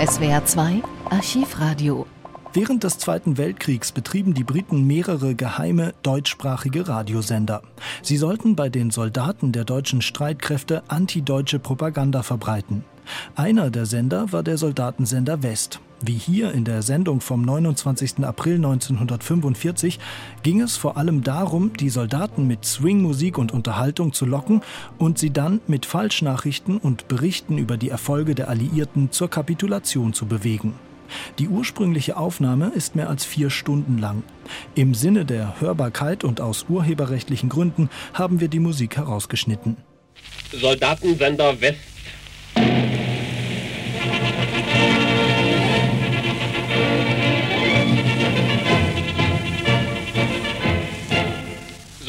SWR 2 Archivradio. Während des Zweiten Weltkriegs betrieben die Briten mehrere geheime deutschsprachige Radiosender. Sie sollten bei den Soldaten der deutschen Streitkräfte antideutsche Propaganda verbreiten. Einer der Sender war der Soldatensender West. Wie hier in der Sendung vom 29. April 1945 ging es vor allem darum, die Soldaten mit Swingmusik und Unterhaltung zu locken und sie dann mit Falschnachrichten und Berichten über die Erfolge der Alliierten zur Kapitulation zu bewegen. Die ursprüngliche Aufnahme ist mehr als vier Stunden lang. Im Sinne der Hörbarkeit und aus urheberrechtlichen Gründen haben wir die Musik herausgeschnitten. Soldatensender West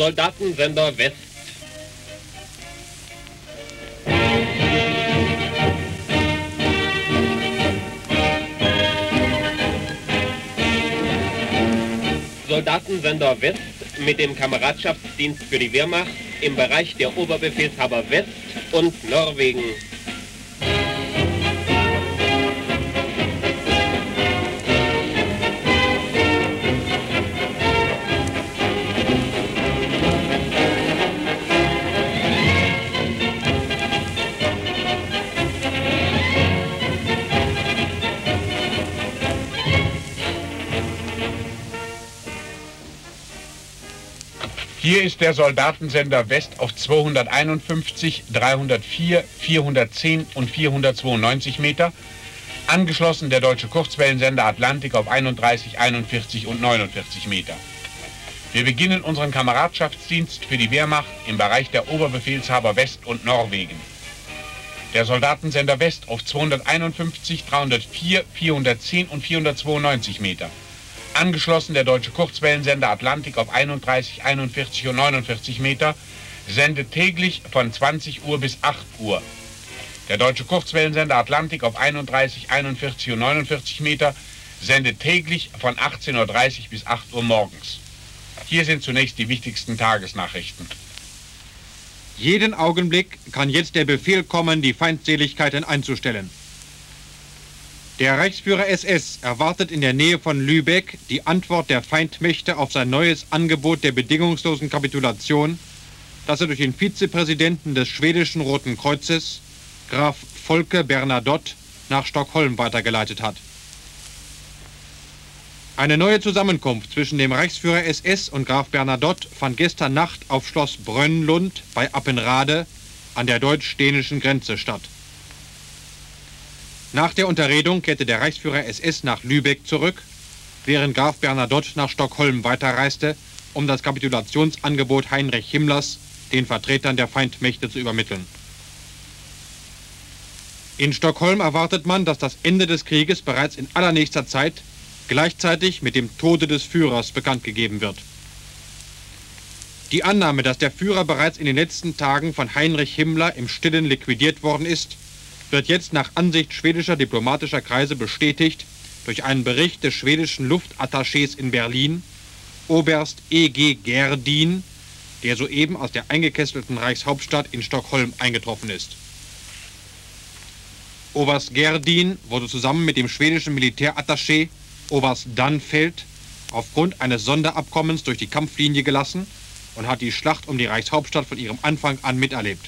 Soldatensender West. Soldatensender West mit dem Kameradschaftsdienst für die Wehrmacht im Bereich der Oberbefehlshaber West und Norwegen. Hier ist der Soldatensender West auf 251, 304, 410 und 492 Meter, angeschlossen der deutsche Kurzwellensender Atlantik auf 31, 41 und 49 Meter. Wir beginnen unseren Kameradschaftsdienst für die Wehrmacht im Bereich der Oberbefehlshaber West und Norwegen. Der Soldatensender West auf 251, 304, 410 und 492 Meter angeschlossen der deutsche Kurzwellensender Atlantik auf 31, 41 und 49 Meter, sendet täglich von 20 Uhr bis 8 Uhr. Der deutsche Kurzwellensender Atlantik auf 31, 41 und 49 Meter sendet täglich von 18.30 Uhr bis 8 Uhr morgens. Hier sind zunächst die wichtigsten Tagesnachrichten. Jeden Augenblick kann jetzt der Befehl kommen, die Feindseligkeiten einzustellen. Der Reichsführer SS erwartet in der Nähe von Lübeck die Antwort der Feindmächte auf sein neues Angebot der bedingungslosen Kapitulation, das er durch den Vizepräsidenten des schwedischen Roten Kreuzes, Graf Volke Bernadotte, nach Stockholm weitergeleitet hat. Eine neue Zusammenkunft zwischen dem Reichsführer SS und Graf Bernadotte fand gestern Nacht auf Schloss Brönnlund bei Appenrade an der deutsch-dänischen Grenze statt. Nach der Unterredung kehrte der Reichsführer SS nach Lübeck zurück, während Graf Bernadotte nach Stockholm weiterreiste, um das Kapitulationsangebot Heinrich Himmlers den Vertretern der Feindmächte zu übermitteln. In Stockholm erwartet man, dass das Ende des Krieges bereits in allernächster Zeit gleichzeitig mit dem Tode des Führers bekannt gegeben wird. Die Annahme, dass der Führer bereits in den letzten Tagen von Heinrich Himmler im Stillen liquidiert worden ist, wird jetzt nach Ansicht schwedischer diplomatischer Kreise bestätigt durch einen Bericht des schwedischen Luftattachés in Berlin, Oberst E.G. Gerdin, der soeben aus der eingekesselten Reichshauptstadt in Stockholm eingetroffen ist. Oberst Gerdin wurde zusammen mit dem schwedischen Militärattaché Oberst Dannfeld aufgrund eines Sonderabkommens durch die Kampflinie gelassen und hat die Schlacht um die Reichshauptstadt von ihrem Anfang an miterlebt.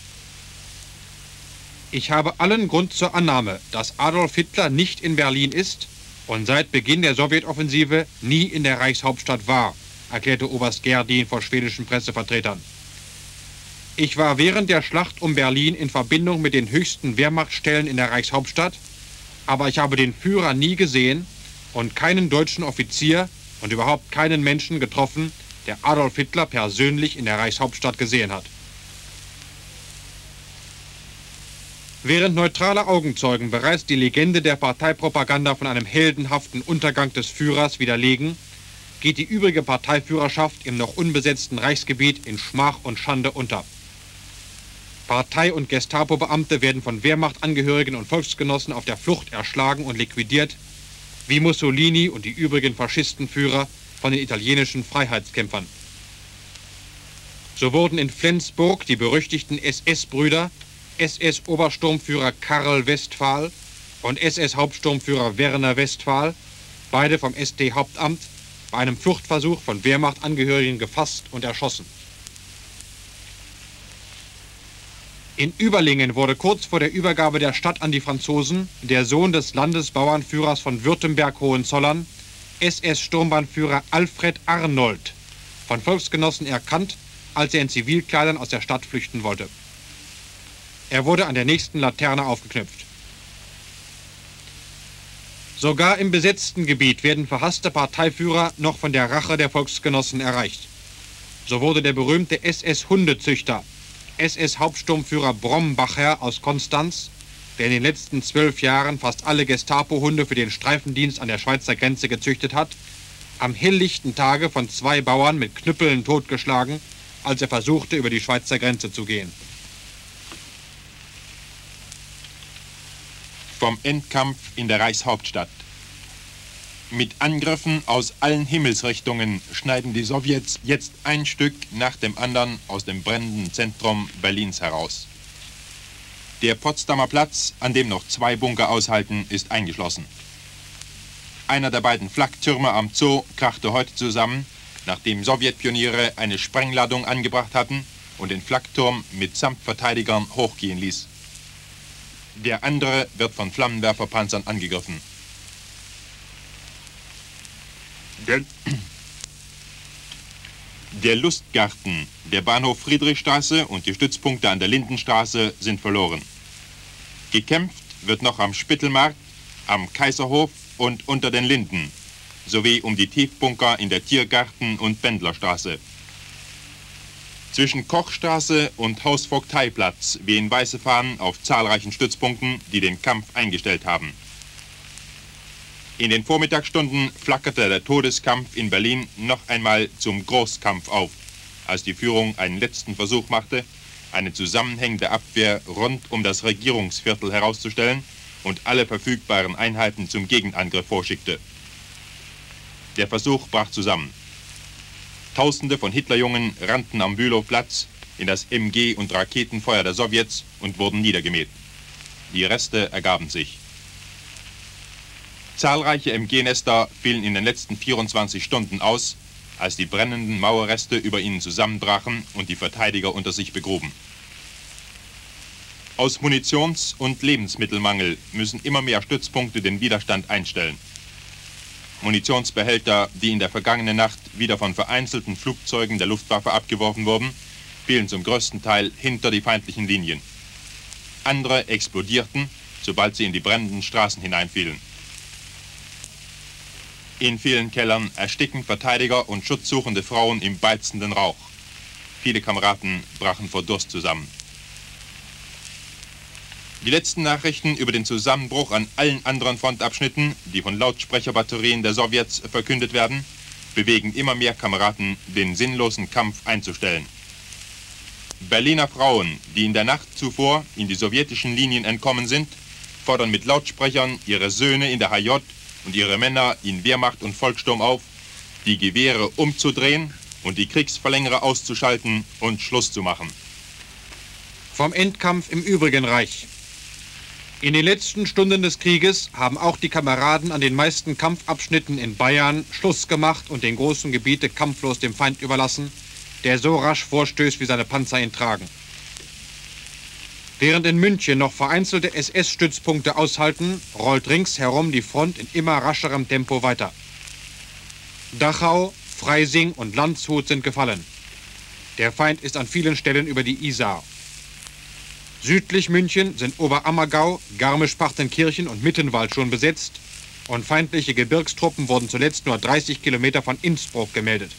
Ich habe allen Grund zur Annahme, dass Adolf Hitler nicht in Berlin ist und seit Beginn der Sowjetoffensive nie in der Reichshauptstadt war, erklärte Oberst Gerdin vor schwedischen Pressevertretern. Ich war während der Schlacht um Berlin in Verbindung mit den höchsten Wehrmachtstellen in der Reichshauptstadt, aber ich habe den Führer nie gesehen und keinen deutschen Offizier und überhaupt keinen Menschen getroffen, der Adolf Hitler persönlich in der Reichshauptstadt gesehen hat. Während neutrale Augenzeugen bereits die Legende der Parteipropaganda von einem heldenhaften Untergang des Führers widerlegen, geht die übrige Parteiführerschaft im noch unbesetzten Reichsgebiet in Schmach und Schande unter. Partei- und Gestapo-Beamte werden von Wehrmachtangehörigen und Volksgenossen auf der Flucht erschlagen und liquidiert, wie Mussolini und die übrigen Faschistenführer von den italienischen Freiheitskämpfern. So wurden in Flensburg die berüchtigten SS-Brüder SS-Obersturmführer Karl Westphal und SS-Hauptsturmführer Werner Westphal, beide vom ST-Hauptamt, bei einem Fluchtversuch von Wehrmachtangehörigen gefasst und erschossen. In Überlingen wurde kurz vor der Übergabe der Stadt an die Franzosen der Sohn des Landesbauernführers von Württemberg-Hohenzollern, SS-Sturmbahnführer Alfred Arnold, von Volksgenossen erkannt, als er in Zivilkleidern aus der Stadt flüchten wollte. Er wurde an der nächsten Laterne aufgeknüpft. Sogar im besetzten Gebiet werden verhasste Parteiführer noch von der Rache der Volksgenossen erreicht. So wurde der berühmte SS-Hundezüchter SS-Hauptsturmführer Brombacher aus Konstanz, der in den letzten zwölf Jahren fast alle Gestapo-Hunde für den Streifendienst an der Schweizer Grenze gezüchtet hat, am helllichten Tage von zwei Bauern mit Knüppeln totgeschlagen, als er versuchte, über die Schweizer Grenze zu gehen. Vom Endkampf in der Reichshauptstadt. Mit Angriffen aus allen Himmelsrichtungen schneiden die Sowjets jetzt ein Stück nach dem anderen aus dem brennenden Zentrum Berlins heraus. Der Potsdamer Platz, an dem noch zwei Bunker aushalten, ist eingeschlossen. Einer der beiden Flaktürme am Zoo krachte heute zusammen, nachdem Sowjetpioniere eine Sprengladung angebracht hatten und den Flakturm mitsamt Verteidigern hochgehen ließ. Der andere wird von Flammenwerferpanzern angegriffen. Der, der Lustgarten, der Bahnhof Friedrichstraße und die Stützpunkte an der Lindenstraße sind verloren. Gekämpft wird noch am Spittelmarkt, am Kaiserhof und unter den Linden, sowie um die Tiefbunker in der Tiergarten- und Bändlerstraße. Zwischen Kochstraße und Hausvogteiplatz wehen weiße Fahnen auf zahlreichen Stützpunkten, die den Kampf eingestellt haben. In den Vormittagsstunden flackerte der Todeskampf in Berlin noch einmal zum Großkampf auf, als die Führung einen letzten Versuch machte, eine zusammenhängende Abwehr rund um das Regierungsviertel herauszustellen und alle verfügbaren Einheiten zum Gegenangriff vorschickte. Der Versuch brach zusammen. Tausende von Hitlerjungen rannten am Bülowplatz in das MG- und Raketenfeuer der Sowjets und wurden niedergemäht. Die Reste ergaben sich. Zahlreiche MG-Nester fielen in den letzten 24 Stunden aus, als die brennenden Mauerreste über ihnen zusammenbrachen und die Verteidiger unter sich begruben. Aus Munitions- und Lebensmittelmangel müssen immer mehr Stützpunkte den Widerstand einstellen. Munitionsbehälter, die in der vergangenen Nacht wieder von vereinzelten Flugzeugen der Luftwaffe abgeworfen wurden, fielen zum größten Teil hinter die feindlichen Linien. Andere explodierten, sobald sie in die brennenden Straßen hineinfielen. In vielen Kellern ersticken Verteidiger und schutzsuchende Frauen im beizenden Rauch. Viele Kameraden brachen vor Durst zusammen. Die letzten Nachrichten über den Zusammenbruch an allen anderen Frontabschnitten, die von Lautsprecherbatterien der Sowjets verkündet werden, bewegen immer mehr Kameraden, den sinnlosen Kampf einzustellen. Berliner Frauen, die in der Nacht zuvor in die sowjetischen Linien entkommen sind, fordern mit Lautsprechern ihre Söhne in der HJ und ihre Männer in Wehrmacht und Volkssturm auf, die Gewehre umzudrehen und die Kriegsverlängerer auszuschalten und Schluss zu machen. Vom Endkampf im übrigen Reich. In den letzten Stunden des Krieges haben auch die Kameraden an den meisten Kampfabschnitten in Bayern Schluss gemacht und den großen Gebiete kampflos dem Feind überlassen, der so rasch vorstößt, wie seine Panzer ihn tragen. Während in München noch vereinzelte SS-Stützpunkte aushalten, rollt ringsherum die Front in immer rascherem Tempo weiter. Dachau, Freising und Landshut sind gefallen. Der Feind ist an vielen Stellen über die Isar. Südlich München sind Oberammergau, Garmisch-Partenkirchen und Mittenwald schon besetzt und feindliche Gebirgstruppen wurden zuletzt nur 30 Kilometer von Innsbruck gemeldet.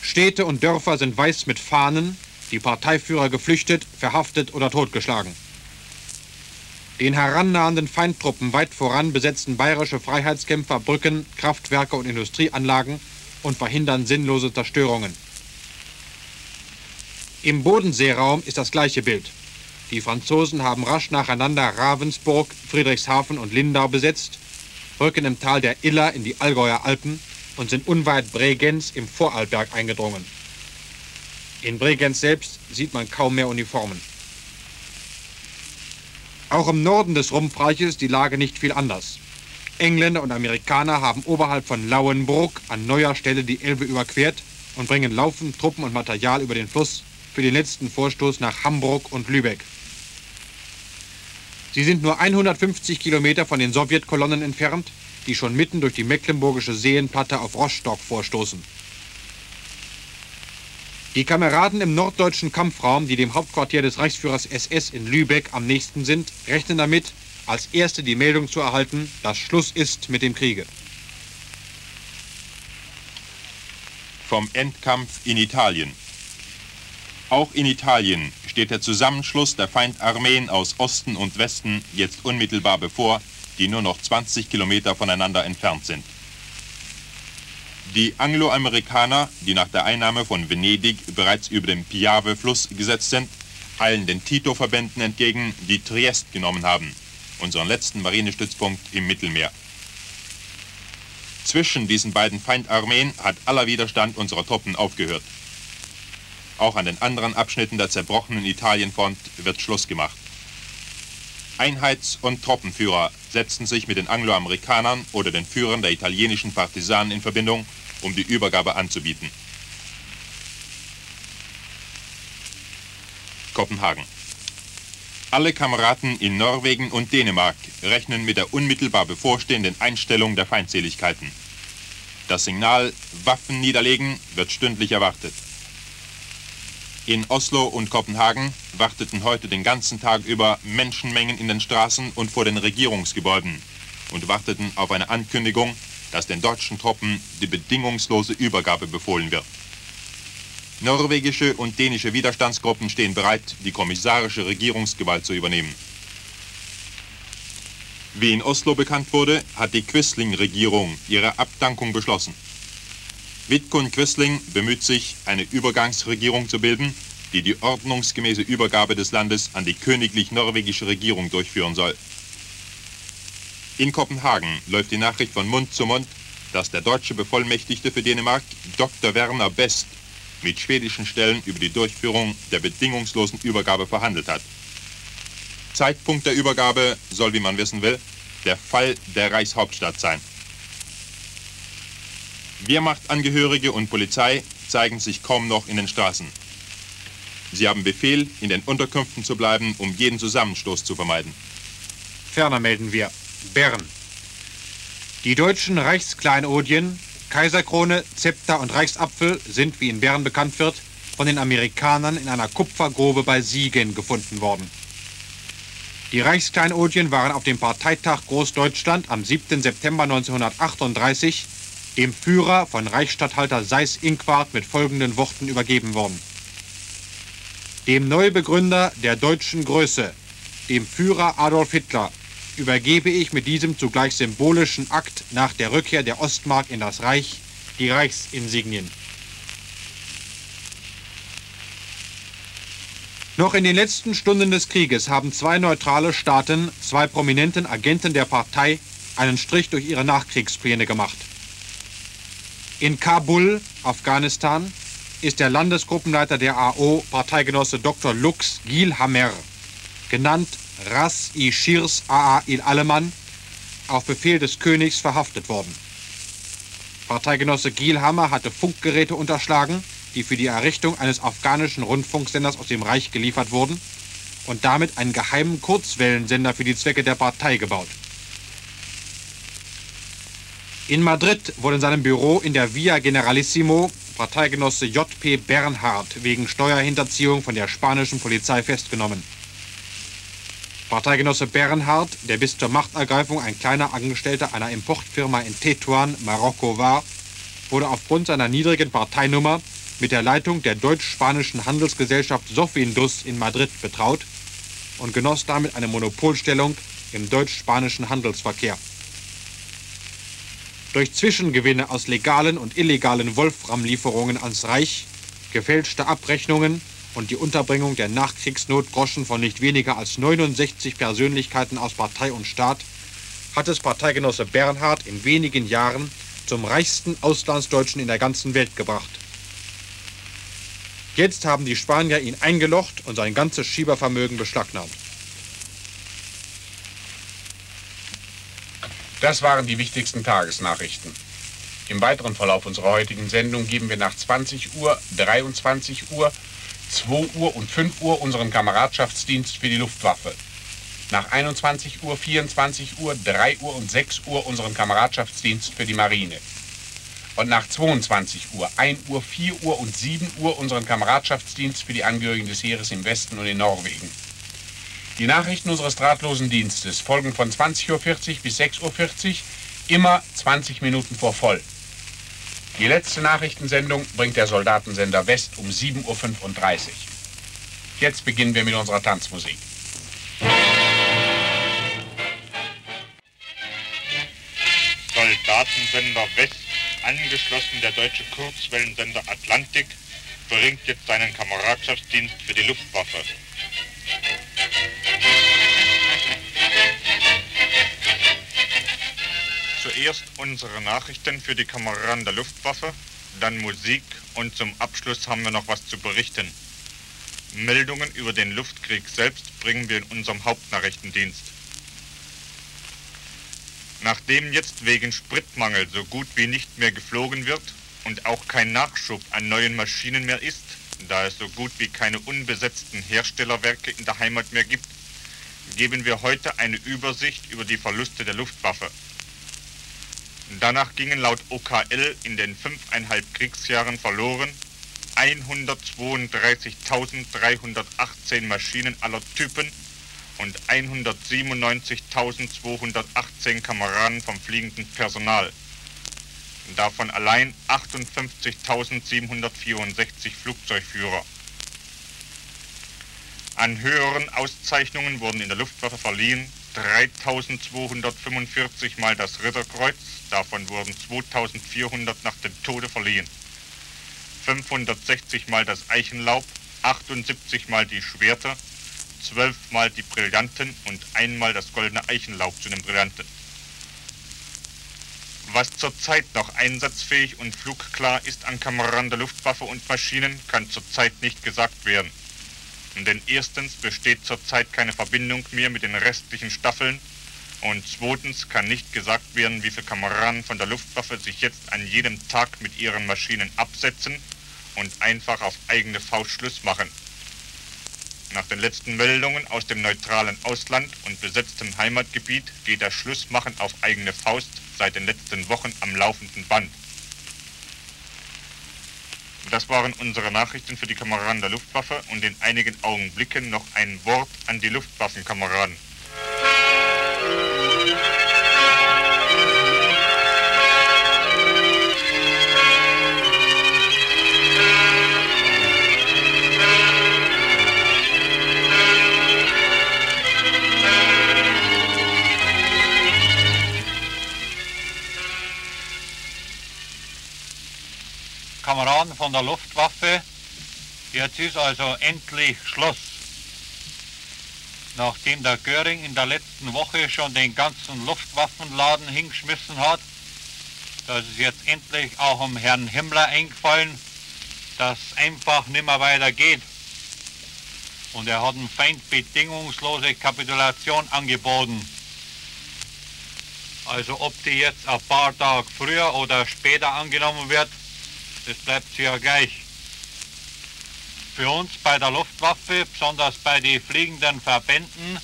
Städte und Dörfer sind weiß mit Fahnen, die Parteiführer geflüchtet, verhaftet oder totgeschlagen. Den herannahenden Feindtruppen weit voran besetzen bayerische Freiheitskämpfer Brücken, Kraftwerke und Industrieanlagen und verhindern sinnlose Zerstörungen. Im Bodenseeraum ist das gleiche Bild. Die Franzosen haben rasch nacheinander Ravensburg, Friedrichshafen und Lindau besetzt, rücken im Tal der Iller in die Allgäuer Alpen und sind unweit Bregenz im Vorarlberg eingedrungen. In Bregenz selbst sieht man kaum mehr Uniformen. Auch im Norden des Rumpfreiches ist die Lage nicht viel anders. Engländer und Amerikaner haben oberhalb von Lauenburg an neuer Stelle die Elbe überquert und bringen laufend Truppen und Material über den Fluss für den letzten Vorstoß nach Hamburg und Lübeck. Sie sind nur 150 Kilometer von den Sowjetkolonnen entfernt, die schon mitten durch die mecklenburgische Seenplatte auf Rostock vorstoßen. Die Kameraden im norddeutschen Kampfraum, die dem Hauptquartier des Reichsführers SS in Lübeck am nächsten sind, rechnen damit, als erste die Meldung zu erhalten, dass Schluss ist mit dem Kriege. Vom Endkampf in Italien. Auch in Italien steht der Zusammenschluss der Feindarmeen aus Osten und Westen jetzt unmittelbar bevor, die nur noch 20 Kilometer voneinander entfernt sind. Die Angloamerikaner, die nach der Einnahme von Venedig bereits über den Piave-Fluss gesetzt sind, eilen den Tito-Verbänden entgegen, die Triest genommen haben, unseren letzten Marinestützpunkt im Mittelmeer. Zwischen diesen beiden Feindarmeen hat aller Widerstand unserer Truppen aufgehört. Auch an den anderen Abschnitten der zerbrochenen Italienfront wird Schluss gemacht. Einheits- und Truppenführer setzten sich mit den Angloamerikanern oder den Führern der italienischen Partisanen in Verbindung, um die Übergabe anzubieten. Kopenhagen. Alle Kameraden in Norwegen und Dänemark rechnen mit der unmittelbar bevorstehenden Einstellung der Feindseligkeiten. Das Signal Waffen niederlegen wird stündlich erwartet. In Oslo und Kopenhagen warteten heute den ganzen Tag über Menschenmengen in den Straßen und vor den Regierungsgebäuden und warteten auf eine Ankündigung, dass den deutschen Truppen die bedingungslose Übergabe befohlen wird. Norwegische und dänische Widerstandsgruppen stehen bereit, die kommissarische Regierungsgewalt zu übernehmen. Wie in Oslo bekannt wurde, hat die Quisling-Regierung ihre Abdankung beschlossen. Vidkun Quisling bemüht sich, eine Übergangsregierung zu bilden, die die ordnungsgemäße Übergabe des Landes an die königlich-norwegische Regierung durchführen soll. In Kopenhagen läuft die Nachricht von Mund zu Mund, dass der deutsche Bevollmächtigte für Dänemark, Dr. Werner Best, mit schwedischen Stellen über die Durchführung der bedingungslosen Übergabe verhandelt hat. Zeitpunkt der Übergabe soll, wie man wissen will, der Fall der Reichshauptstadt sein. Wehrmachtangehörige und Polizei zeigen sich kaum noch in den Straßen. Sie haben Befehl, in den Unterkünften zu bleiben, um jeden Zusammenstoß zu vermeiden. Ferner melden wir Bern. Die deutschen Reichskleinodien, Kaiserkrone, Zepter und Reichsapfel sind, wie in Bern bekannt wird, von den Amerikanern in einer Kupfergrube bei Siegen gefunden worden. Die Reichskleinodien waren auf dem Parteitag Großdeutschland am 7. September 1938 dem Führer von Reichsstatthalter Seyß-Inquart mit folgenden Worten übergeben worden. Dem Neubegründer der deutschen Größe, dem Führer Adolf Hitler, übergebe ich mit diesem zugleich symbolischen Akt nach der Rückkehr der Ostmark in das Reich die Reichsinsignien. Noch in den letzten Stunden des Krieges haben zwei neutrale Staaten, zwei prominenten Agenten der Partei, einen Strich durch ihre Nachkriegspläne gemacht. In Kabul, Afghanistan, ist der Landesgruppenleiter der AO, Parteigenosse Dr. Lux Gilhammer, genannt Ras i Shirs Aa il Alemann, auf Befehl des Königs verhaftet worden. Parteigenosse Gielhammer hatte Funkgeräte unterschlagen, die für die Errichtung eines afghanischen Rundfunksenders aus dem Reich geliefert wurden und damit einen geheimen Kurzwellensender für die Zwecke der Partei gebaut. In Madrid wurde in seinem Büro in der Via Generalissimo Parteigenosse J.P. Bernhard wegen Steuerhinterziehung von der spanischen Polizei festgenommen. Parteigenosse Bernhard, der bis zur Machtergreifung ein kleiner Angestellter einer Importfirma in Tetuan, Marokko war, wurde aufgrund seiner niedrigen Parteinummer mit der Leitung der deutsch-spanischen Handelsgesellschaft Sofindus in Madrid betraut und genoss damit eine Monopolstellung im deutsch-spanischen Handelsverkehr. Durch Zwischengewinne aus legalen und illegalen Wolframlieferungen ans Reich, gefälschte Abrechnungen und die Unterbringung der Nachkriegsnotgroschen von nicht weniger als 69 Persönlichkeiten aus Partei und Staat hat es Parteigenosse Bernhard in wenigen Jahren zum reichsten Auslandsdeutschen in der ganzen Welt gebracht. Jetzt haben die Spanier ihn eingelocht und sein ganzes Schiebervermögen beschlagnahmt. Das waren die wichtigsten Tagesnachrichten. Im weiteren Verlauf unserer heutigen Sendung geben wir nach 20 Uhr, 23 Uhr, 2 Uhr und 5 Uhr unseren Kameradschaftsdienst für die Luftwaffe. Nach 21 Uhr, 24 Uhr, 3 Uhr und 6 Uhr unseren Kameradschaftsdienst für die Marine. Und nach 22 Uhr, 1 Uhr, 4 Uhr und 7 Uhr unseren Kameradschaftsdienst für die Angehörigen des Heeres im Westen und in Norwegen. Die Nachrichten unseres drahtlosen Dienstes folgen von 20.40 Uhr bis 6.40 Uhr, immer 20 Minuten vor voll. Die letzte Nachrichtensendung bringt der Soldatensender West um 7.35 Uhr. Jetzt beginnen wir mit unserer Tanzmusik. Soldatensender West, angeschlossen der deutsche Kurzwellensender Atlantik, bringt jetzt seinen Kameradschaftsdienst für die Luftwaffe. Zuerst unsere Nachrichten für die Kameraden der Luftwaffe, dann Musik und zum Abschluss haben wir noch was zu berichten. Meldungen über den Luftkrieg selbst bringen wir in unserem Hauptnachrichtendienst. Nachdem jetzt wegen Spritmangel so gut wie nicht mehr geflogen wird und auch kein Nachschub an neuen Maschinen mehr ist, da es so gut wie keine unbesetzten Herstellerwerke in der Heimat mehr gibt, geben wir heute eine Übersicht über die Verluste der Luftwaffe. Danach gingen laut OKL in den fünfeinhalb Kriegsjahren verloren 132.318 Maschinen aller Typen und 197.218 Kameraden vom fliegenden Personal. Davon allein 58.764 Flugzeugführer. An höheren Auszeichnungen wurden in der Luftwaffe verliehen 3245 Mal das Ritterkreuz, davon wurden 2400 nach dem Tode verliehen. 560 Mal das Eichenlaub, 78 Mal die Schwerter, 12 Mal die Brillanten und einmal das goldene Eichenlaub zu den Brillanten. Was zurzeit noch einsatzfähig und flugklar ist an Kameraden der Luftwaffe und Maschinen, kann zurzeit nicht gesagt werden. Denn erstens besteht zurzeit keine Verbindung mehr mit den restlichen Staffeln und zweitens kann nicht gesagt werden, wie viele Kameraden von der Luftwaffe sich jetzt an jedem Tag mit ihren Maschinen absetzen und einfach auf eigene Faust Schluss machen. Nach den letzten Meldungen aus dem neutralen Ausland und besetztem Heimatgebiet geht das Schlussmachen auf eigene Faust seit den letzten Wochen am laufenden Band. Das waren unsere Nachrichten für die Kameraden der Luftwaffe und in einigen Augenblicken noch ein Wort an die Luftwaffenkameraden. Kameraden von der Luftwaffe, jetzt ist also endlich Schluss. Nachdem der Göring in der letzten Woche schon den ganzen Luftwaffenladen hingeschmissen hat, da ist es jetzt endlich auch um Herrn Himmler eingefallen, dass einfach nimmer weitergeht. Und er hat ein Feind bedingungslose Kapitulation angeboten. Also ob die jetzt ein paar Tage früher oder später angenommen wird, das bleibt ja gleich. Für uns bei der Luftwaffe, besonders bei den fliegenden Verbänden,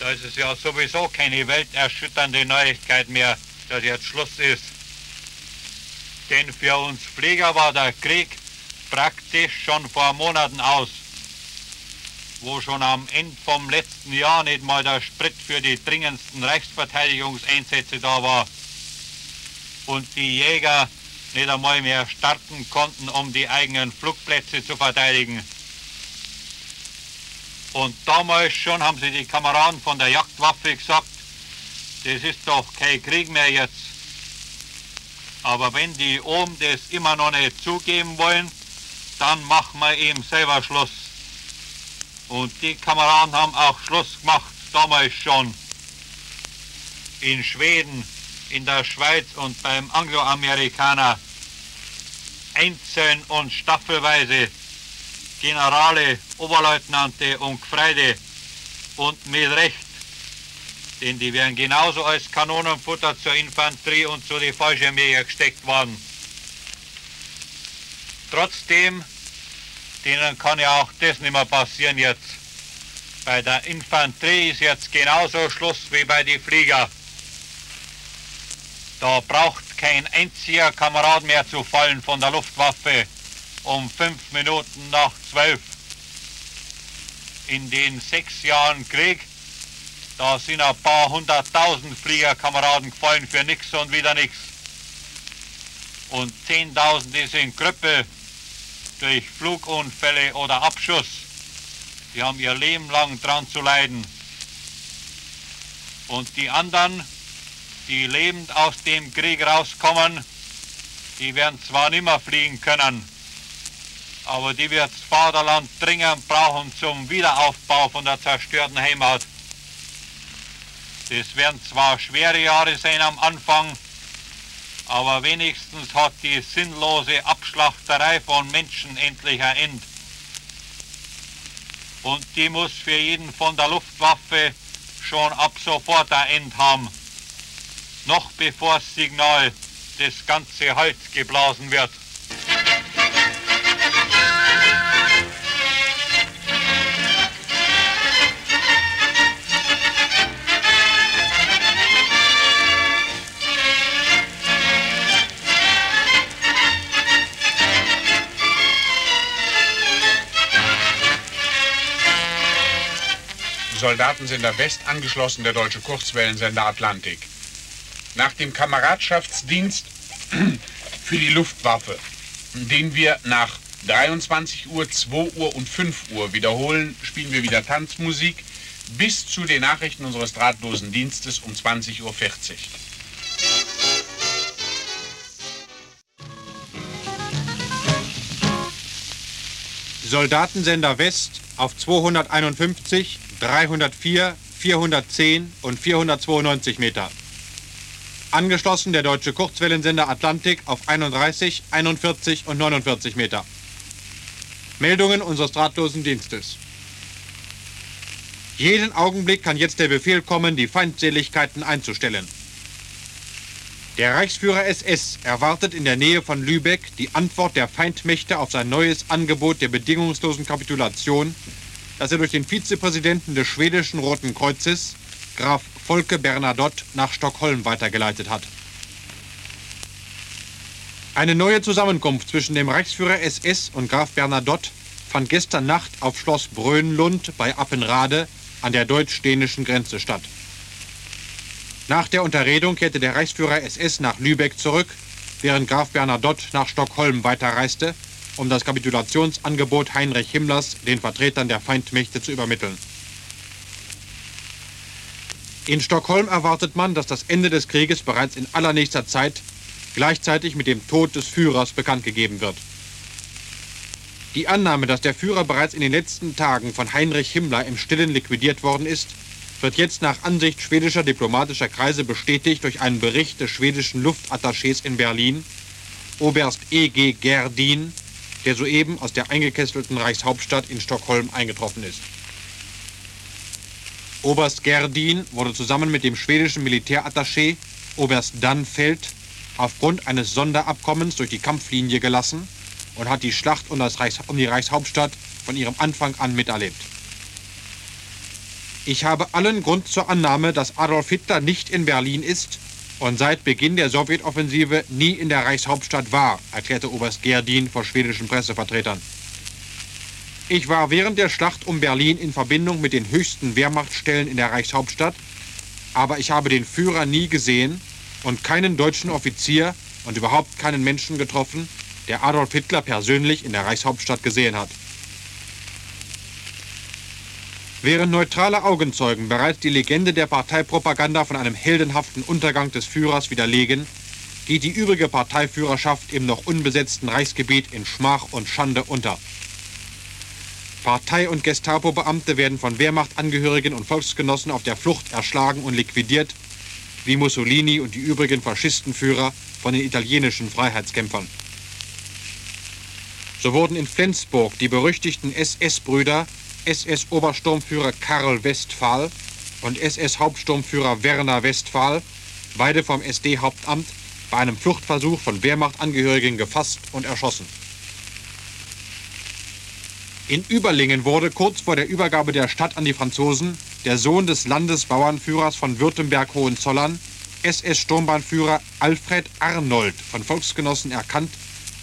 da ist es ja sowieso keine welterschütternde Neuigkeit mehr, dass jetzt Schluss ist. Denn für uns Flieger war der Krieg praktisch schon vor Monaten aus, wo schon am Ende vom letzten Jahr nicht mal der Sprit für die dringendsten Reichsverteidigungseinsätze da war. Und die Jäger nicht einmal mehr starten konnten, um die eigenen Flugplätze zu verteidigen. Und damals schon haben sie die Kameraden von der Jagdwaffe gesagt, das ist doch kein Krieg mehr jetzt. Aber wenn die oben das immer noch nicht zugeben wollen, dann machen wir eben selber Schluss. Und die Kameraden haben auch Schluss gemacht, damals schon. In Schweden, in der Schweiz und beim Angloamerikaner einzeln und staffelweise Generale, Oberleutnante und Gefreide und mit Recht Denn die wären genauso als Kanonenfutter zur Infanterie und zu den Fallschirmjäger gesteckt worden. Trotzdem, denen kann ja auch das nicht mehr passieren jetzt. Bei der Infanterie ist jetzt genauso Schluss wie bei den Flieger. Da braucht kein einziger Kamerad mehr zu fallen von der Luftwaffe um fünf Minuten nach zwölf. In den sechs Jahren Krieg, da sind ein paar hunderttausend Fliegerkameraden gefallen für nix und wieder nix. Und zehntausende sind Krüppel durch Flugunfälle oder Abschuss. Die haben ihr Leben lang dran zu leiden. Und die anderen, die lebend aus dem Krieg rauskommen, die werden zwar nicht mehr fliegen können, aber die wird das Vaterland dringend brauchen zum Wiederaufbau von der zerstörten Heimat. Das werden zwar schwere Jahre sein am Anfang, aber wenigstens hat die sinnlose Abschlachterei von Menschen endlich ein Ende. Und die muss für jeden von der Luftwaffe schon ab sofort ein Ende haben. Noch bevor das Signal das ganze Halt geblasen wird. Soldatensender West angeschlossen der deutsche Kurzwellensender Atlantik. Nach dem Kameradschaftsdienst für die Luftwaffe, den wir nach 23 Uhr, 2 Uhr und 5 Uhr wiederholen, spielen wir wieder Tanzmusik bis zu den Nachrichten unseres drahtlosen Dienstes um 20.40 Uhr. Soldatensender West auf 251 304, 410 und 492 Meter. Angeschlossen der deutsche Kurzwellensender Atlantik auf 31, 41 und 49 Meter. Meldungen unseres drahtlosen Dienstes. Jeden Augenblick kann jetzt der Befehl kommen, die Feindseligkeiten einzustellen. Der Reichsführer SS erwartet in der Nähe von Lübeck die Antwort der Feindmächte auf sein neues Angebot der bedingungslosen Kapitulation das er durch den Vizepräsidenten des schwedischen Roten Kreuzes, Graf Volke Bernadotte, nach Stockholm weitergeleitet hat. Eine neue Zusammenkunft zwischen dem Reichsführer SS und Graf Bernadotte fand gestern Nacht auf Schloss Bröhnlund bei Appenrade an der deutsch-dänischen Grenze statt. Nach der Unterredung kehrte der Reichsführer SS nach Lübeck zurück, während Graf Bernadotte nach Stockholm weiterreiste um das Kapitulationsangebot Heinrich Himmlers den Vertretern der Feindmächte zu übermitteln. In Stockholm erwartet man, dass das Ende des Krieges bereits in allernächster Zeit gleichzeitig mit dem Tod des Führers bekannt gegeben wird. Die Annahme, dass der Führer bereits in den letzten Tagen von Heinrich Himmler im Stillen liquidiert worden ist, wird jetzt nach Ansicht schwedischer diplomatischer Kreise bestätigt durch einen Bericht des schwedischen Luftattachés in Berlin, Oberst E.G. Gerdin, der soeben aus der eingekesselten Reichshauptstadt in Stockholm eingetroffen ist. Oberst Gerdin wurde zusammen mit dem schwedischen Militärattaché Oberst Dannfeld aufgrund eines Sonderabkommens durch die Kampflinie gelassen und hat die Schlacht um, Reichs um die Reichshauptstadt von ihrem Anfang an miterlebt. Ich habe allen Grund zur Annahme, dass Adolf Hitler nicht in Berlin ist und seit Beginn der Sowjetoffensive nie in der Reichshauptstadt war, erklärte Oberst Gerdin vor schwedischen Pressevertretern. Ich war während der Schlacht um Berlin in Verbindung mit den höchsten Wehrmachtstellen in der Reichshauptstadt, aber ich habe den Führer nie gesehen und keinen deutschen Offizier und überhaupt keinen Menschen getroffen, der Adolf Hitler persönlich in der Reichshauptstadt gesehen hat. Während neutrale Augenzeugen bereits die Legende der Parteipropaganda von einem heldenhaften Untergang des Führers widerlegen, geht die übrige Parteiführerschaft im noch unbesetzten Reichsgebiet in Schmach und Schande unter. Partei- und Gestapo-Beamte werden von Wehrmachtangehörigen und Volksgenossen auf der Flucht erschlagen und liquidiert, wie Mussolini und die übrigen Faschistenführer von den italienischen Freiheitskämpfern. So wurden in Flensburg die berüchtigten SS-Brüder SS-Obersturmführer Karl Westphal und SS-Hauptsturmführer Werner Westphal, beide vom SD-Hauptamt, bei einem Fluchtversuch von Wehrmachtangehörigen gefasst und erschossen. In Überlingen wurde kurz vor der Übergabe der Stadt an die Franzosen der Sohn des Landesbauernführers von Württemberg-Hohenzollern, SS-Sturmbahnführer Alfred Arnold von Volksgenossen erkannt,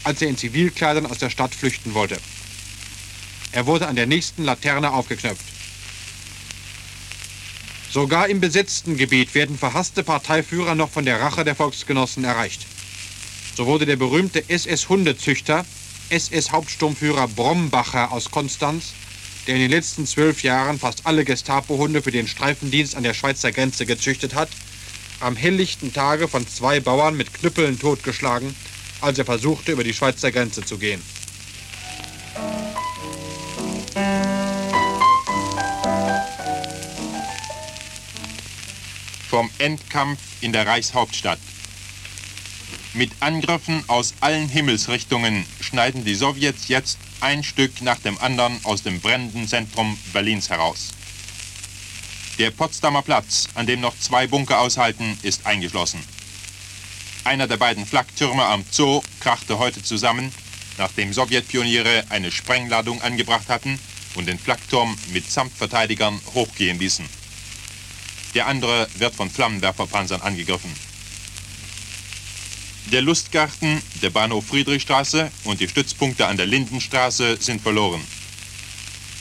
als er in Zivilkleidern aus der Stadt flüchten wollte. Er wurde an der nächsten Laterne aufgeknöpft. Sogar im besetzten Gebiet werden verhasste Parteiführer noch von der Rache der Volksgenossen erreicht. So wurde der berühmte SS-Hundezüchter, SS-Hauptsturmführer Brombacher aus Konstanz, der in den letzten zwölf Jahren fast alle Gestapo-Hunde für den Streifendienst an der Schweizer Grenze gezüchtet hat, am helllichten Tage von zwei Bauern mit Knüppeln totgeschlagen, als er versuchte, über die Schweizer Grenze zu gehen. vom Endkampf in der Reichshauptstadt. Mit Angriffen aus allen Himmelsrichtungen schneiden die Sowjets jetzt ein Stück nach dem anderen aus dem brennenden Zentrum Berlins heraus. Der Potsdamer Platz, an dem noch zwei Bunker aushalten, ist eingeschlossen. Einer der beiden Flaktürme am Zoo krachte heute zusammen, nachdem Sowjetpioniere eine Sprengladung angebracht hatten und den Flakturm mit Samtverteidigern hochgehen ließen. Der andere wird von Flammenwerferpanzern angegriffen. Der Lustgarten, der Bahnhof Friedrichstraße und die Stützpunkte an der Lindenstraße sind verloren.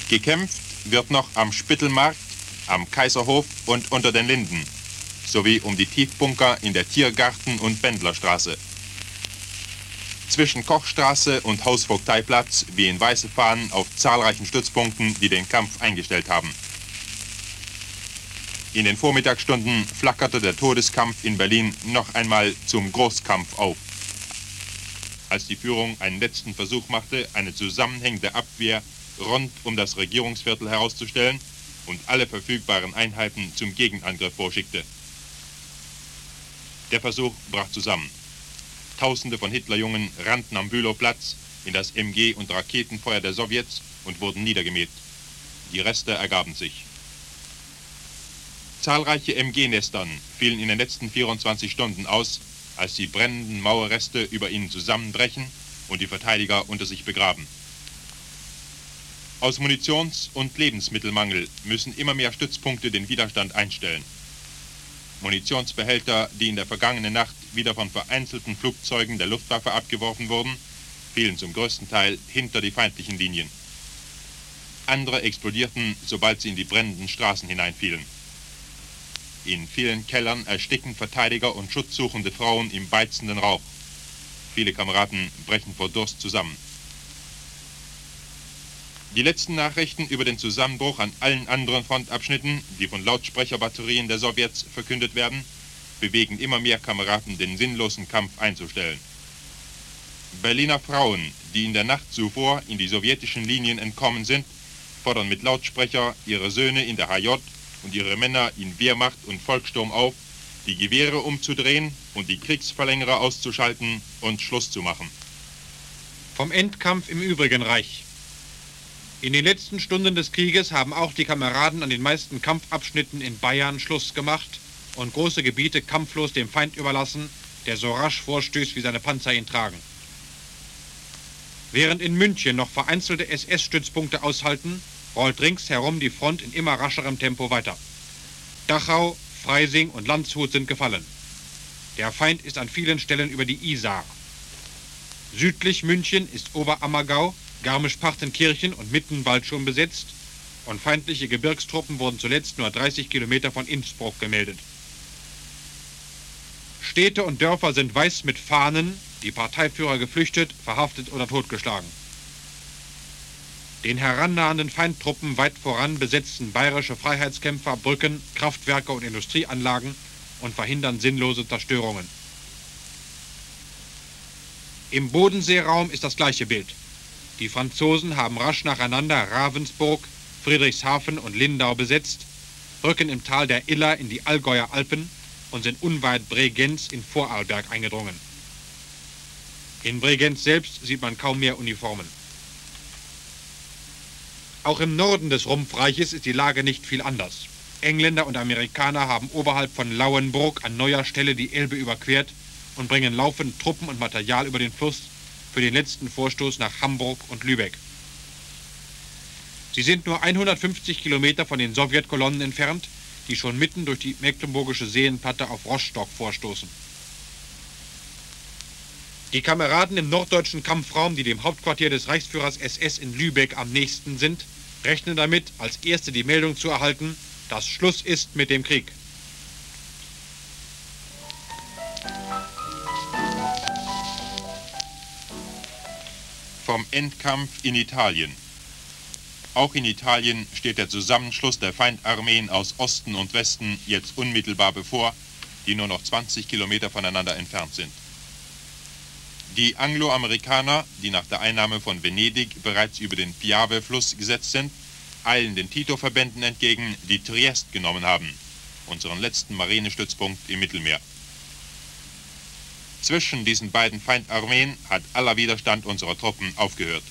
Gekämpft wird noch am Spittelmarkt, am Kaiserhof und unter den Linden, sowie um die Tiefbunker in der Tiergarten- und Bändlerstraße. Zwischen Kochstraße und Hausvogteiplatz wehen weiße Fahnen auf zahlreichen Stützpunkten, die den Kampf eingestellt haben. In den Vormittagsstunden flackerte der Todeskampf in Berlin noch einmal zum Großkampf auf. Als die Führung einen letzten Versuch machte, eine zusammenhängende Abwehr rund um das Regierungsviertel herauszustellen und alle verfügbaren Einheiten zum Gegenangriff vorschickte. Der Versuch brach zusammen. Tausende von Hitlerjungen rannten am Bülowplatz in das MG- und Raketenfeuer der Sowjets und wurden niedergemäht. Die Reste ergaben sich. Zahlreiche MG-Nestern fielen in den letzten 24 Stunden aus, als die brennenden Mauerreste über ihnen zusammenbrechen und die Verteidiger unter sich begraben. Aus Munitions- und Lebensmittelmangel müssen immer mehr Stützpunkte den Widerstand einstellen. Munitionsbehälter, die in der vergangenen Nacht wieder von vereinzelten Flugzeugen der Luftwaffe abgeworfen wurden, fielen zum größten Teil hinter die feindlichen Linien. Andere explodierten, sobald sie in die brennenden Straßen hineinfielen. In vielen Kellern ersticken Verteidiger und schutzsuchende Frauen im beizenden Rauch. Viele Kameraden brechen vor Durst zusammen. Die letzten Nachrichten über den Zusammenbruch an allen anderen Frontabschnitten, die von Lautsprecherbatterien der Sowjets verkündet werden, bewegen immer mehr Kameraden, den sinnlosen Kampf einzustellen. Berliner Frauen, die in der Nacht zuvor in die sowjetischen Linien entkommen sind, fordern mit Lautsprecher ihre Söhne in der HJ und ihre Männer in Wehrmacht und Volkssturm auf, die Gewehre umzudrehen und die Kriegsverlängerer auszuschalten und Schluss zu machen. Vom Endkampf im übrigen Reich. In den letzten Stunden des Krieges haben auch die Kameraden an den meisten Kampfabschnitten in Bayern Schluss gemacht und große Gebiete kampflos dem Feind überlassen, der so rasch vorstößt, wie seine Panzer ihn tragen. Während in München noch vereinzelte SS-Stützpunkte aushalten, rollt ringsherum die Front in immer rascherem Tempo weiter. Dachau, Freising und Landshut sind gefallen. Der Feind ist an vielen Stellen über die Isar. Südlich München ist Oberammergau, Garmisch-Partenkirchen und Mittenwald schon besetzt und feindliche Gebirgstruppen wurden zuletzt nur 30 Kilometer von Innsbruck gemeldet. Städte und Dörfer sind weiß mit Fahnen, die Parteiführer geflüchtet, verhaftet oder totgeschlagen. Den herannahenden Feindtruppen weit voran besetzen bayerische Freiheitskämpfer Brücken, Kraftwerke und Industrieanlagen und verhindern sinnlose Zerstörungen. Im Bodenseeraum ist das gleiche Bild. Die Franzosen haben rasch nacheinander Ravensburg, Friedrichshafen und Lindau besetzt, rücken im Tal der Iller in die Allgäuer Alpen und sind unweit Bregenz in Vorarlberg eingedrungen. In Bregenz selbst sieht man kaum mehr Uniformen. Auch im Norden des Rumpfreiches ist die Lage nicht viel anders. Engländer und Amerikaner haben oberhalb von Lauenburg an neuer Stelle die Elbe überquert und bringen laufend Truppen und Material über den Fluss für den letzten Vorstoß nach Hamburg und Lübeck. Sie sind nur 150 Kilometer von den Sowjetkolonnen entfernt, die schon mitten durch die mecklenburgische Seenplatte auf Rostock vorstoßen. Die Kameraden im norddeutschen Kampfraum, die dem Hauptquartier des Reichsführers SS in Lübeck am nächsten sind, rechnen damit, als erste die Meldung zu erhalten, dass Schluss ist mit dem Krieg. Vom Endkampf in Italien. Auch in Italien steht der Zusammenschluss der Feindarmeen aus Osten und Westen jetzt unmittelbar bevor, die nur noch 20 Kilometer voneinander entfernt sind. Die Angloamerikaner, die nach der Einnahme von Venedig bereits über den Piave-Fluss gesetzt sind, eilen den Tito-Verbänden entgegen, die Triest genommen haben, unseren letzten Marinestützpunkt im Mittelmeer. Zwischen diesen beiden Feindarmeen hat aller Widerstand unserer Truppen aufgehört.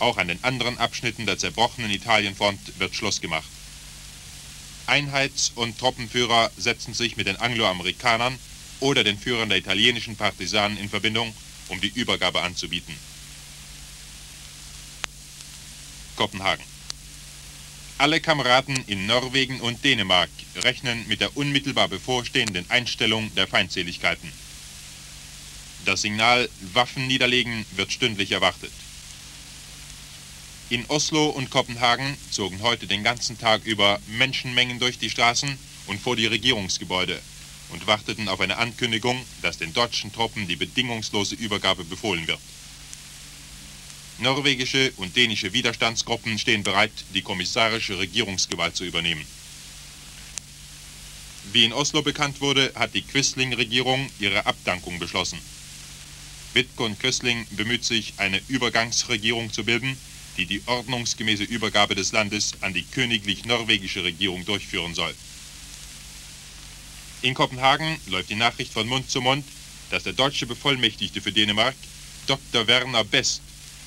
Auch an den anderen Abschnitten der zerbrochenen Italienfront wird Schluss gemacht. Einheits- und Truppenführer setzen sich mit den Angloamerikanern oder den Führern der italienischen Partisanen in Verbindung, um die Übergabe anzubieten. Kopenhagen. Alle Kameraden in Norwegen und Dänemark rechnen mit der unmittelbar bevorstehenden Einstellung der Feindseligkeiten. Das Signal Waffen niederlegen wird stündlich erwartet. In Oslo und Kopenhagen zogen heute den ganzen Tag über Menschenmengen durch die Straßen und vor die Regierungsgebäude und warteten auf eine Ankündigung, dass den deutschen Truppen die bedingungslose Übergabe befohlen wird. Norwegische und dänische Widerstandsgruppen stehen bereit, die kommissarische Regierungsgewalt zu übernehmen. Wie in Oslo bekannt wurde, hat die Quisling-Regierung ihre Abdankung beschlossen. Wittke und Quisling bemüht sich, eine Übergangsregierung zu bilden, die die ordnungsgemäße Übergabe des Landes an die königlich-norwegische Regierung durchführen soll. In Kopenhagen läuft die Nachricht von Mund zu Mund, dass der deutsche Bevollmächtigte für Dänemark, Dr. Werner Best,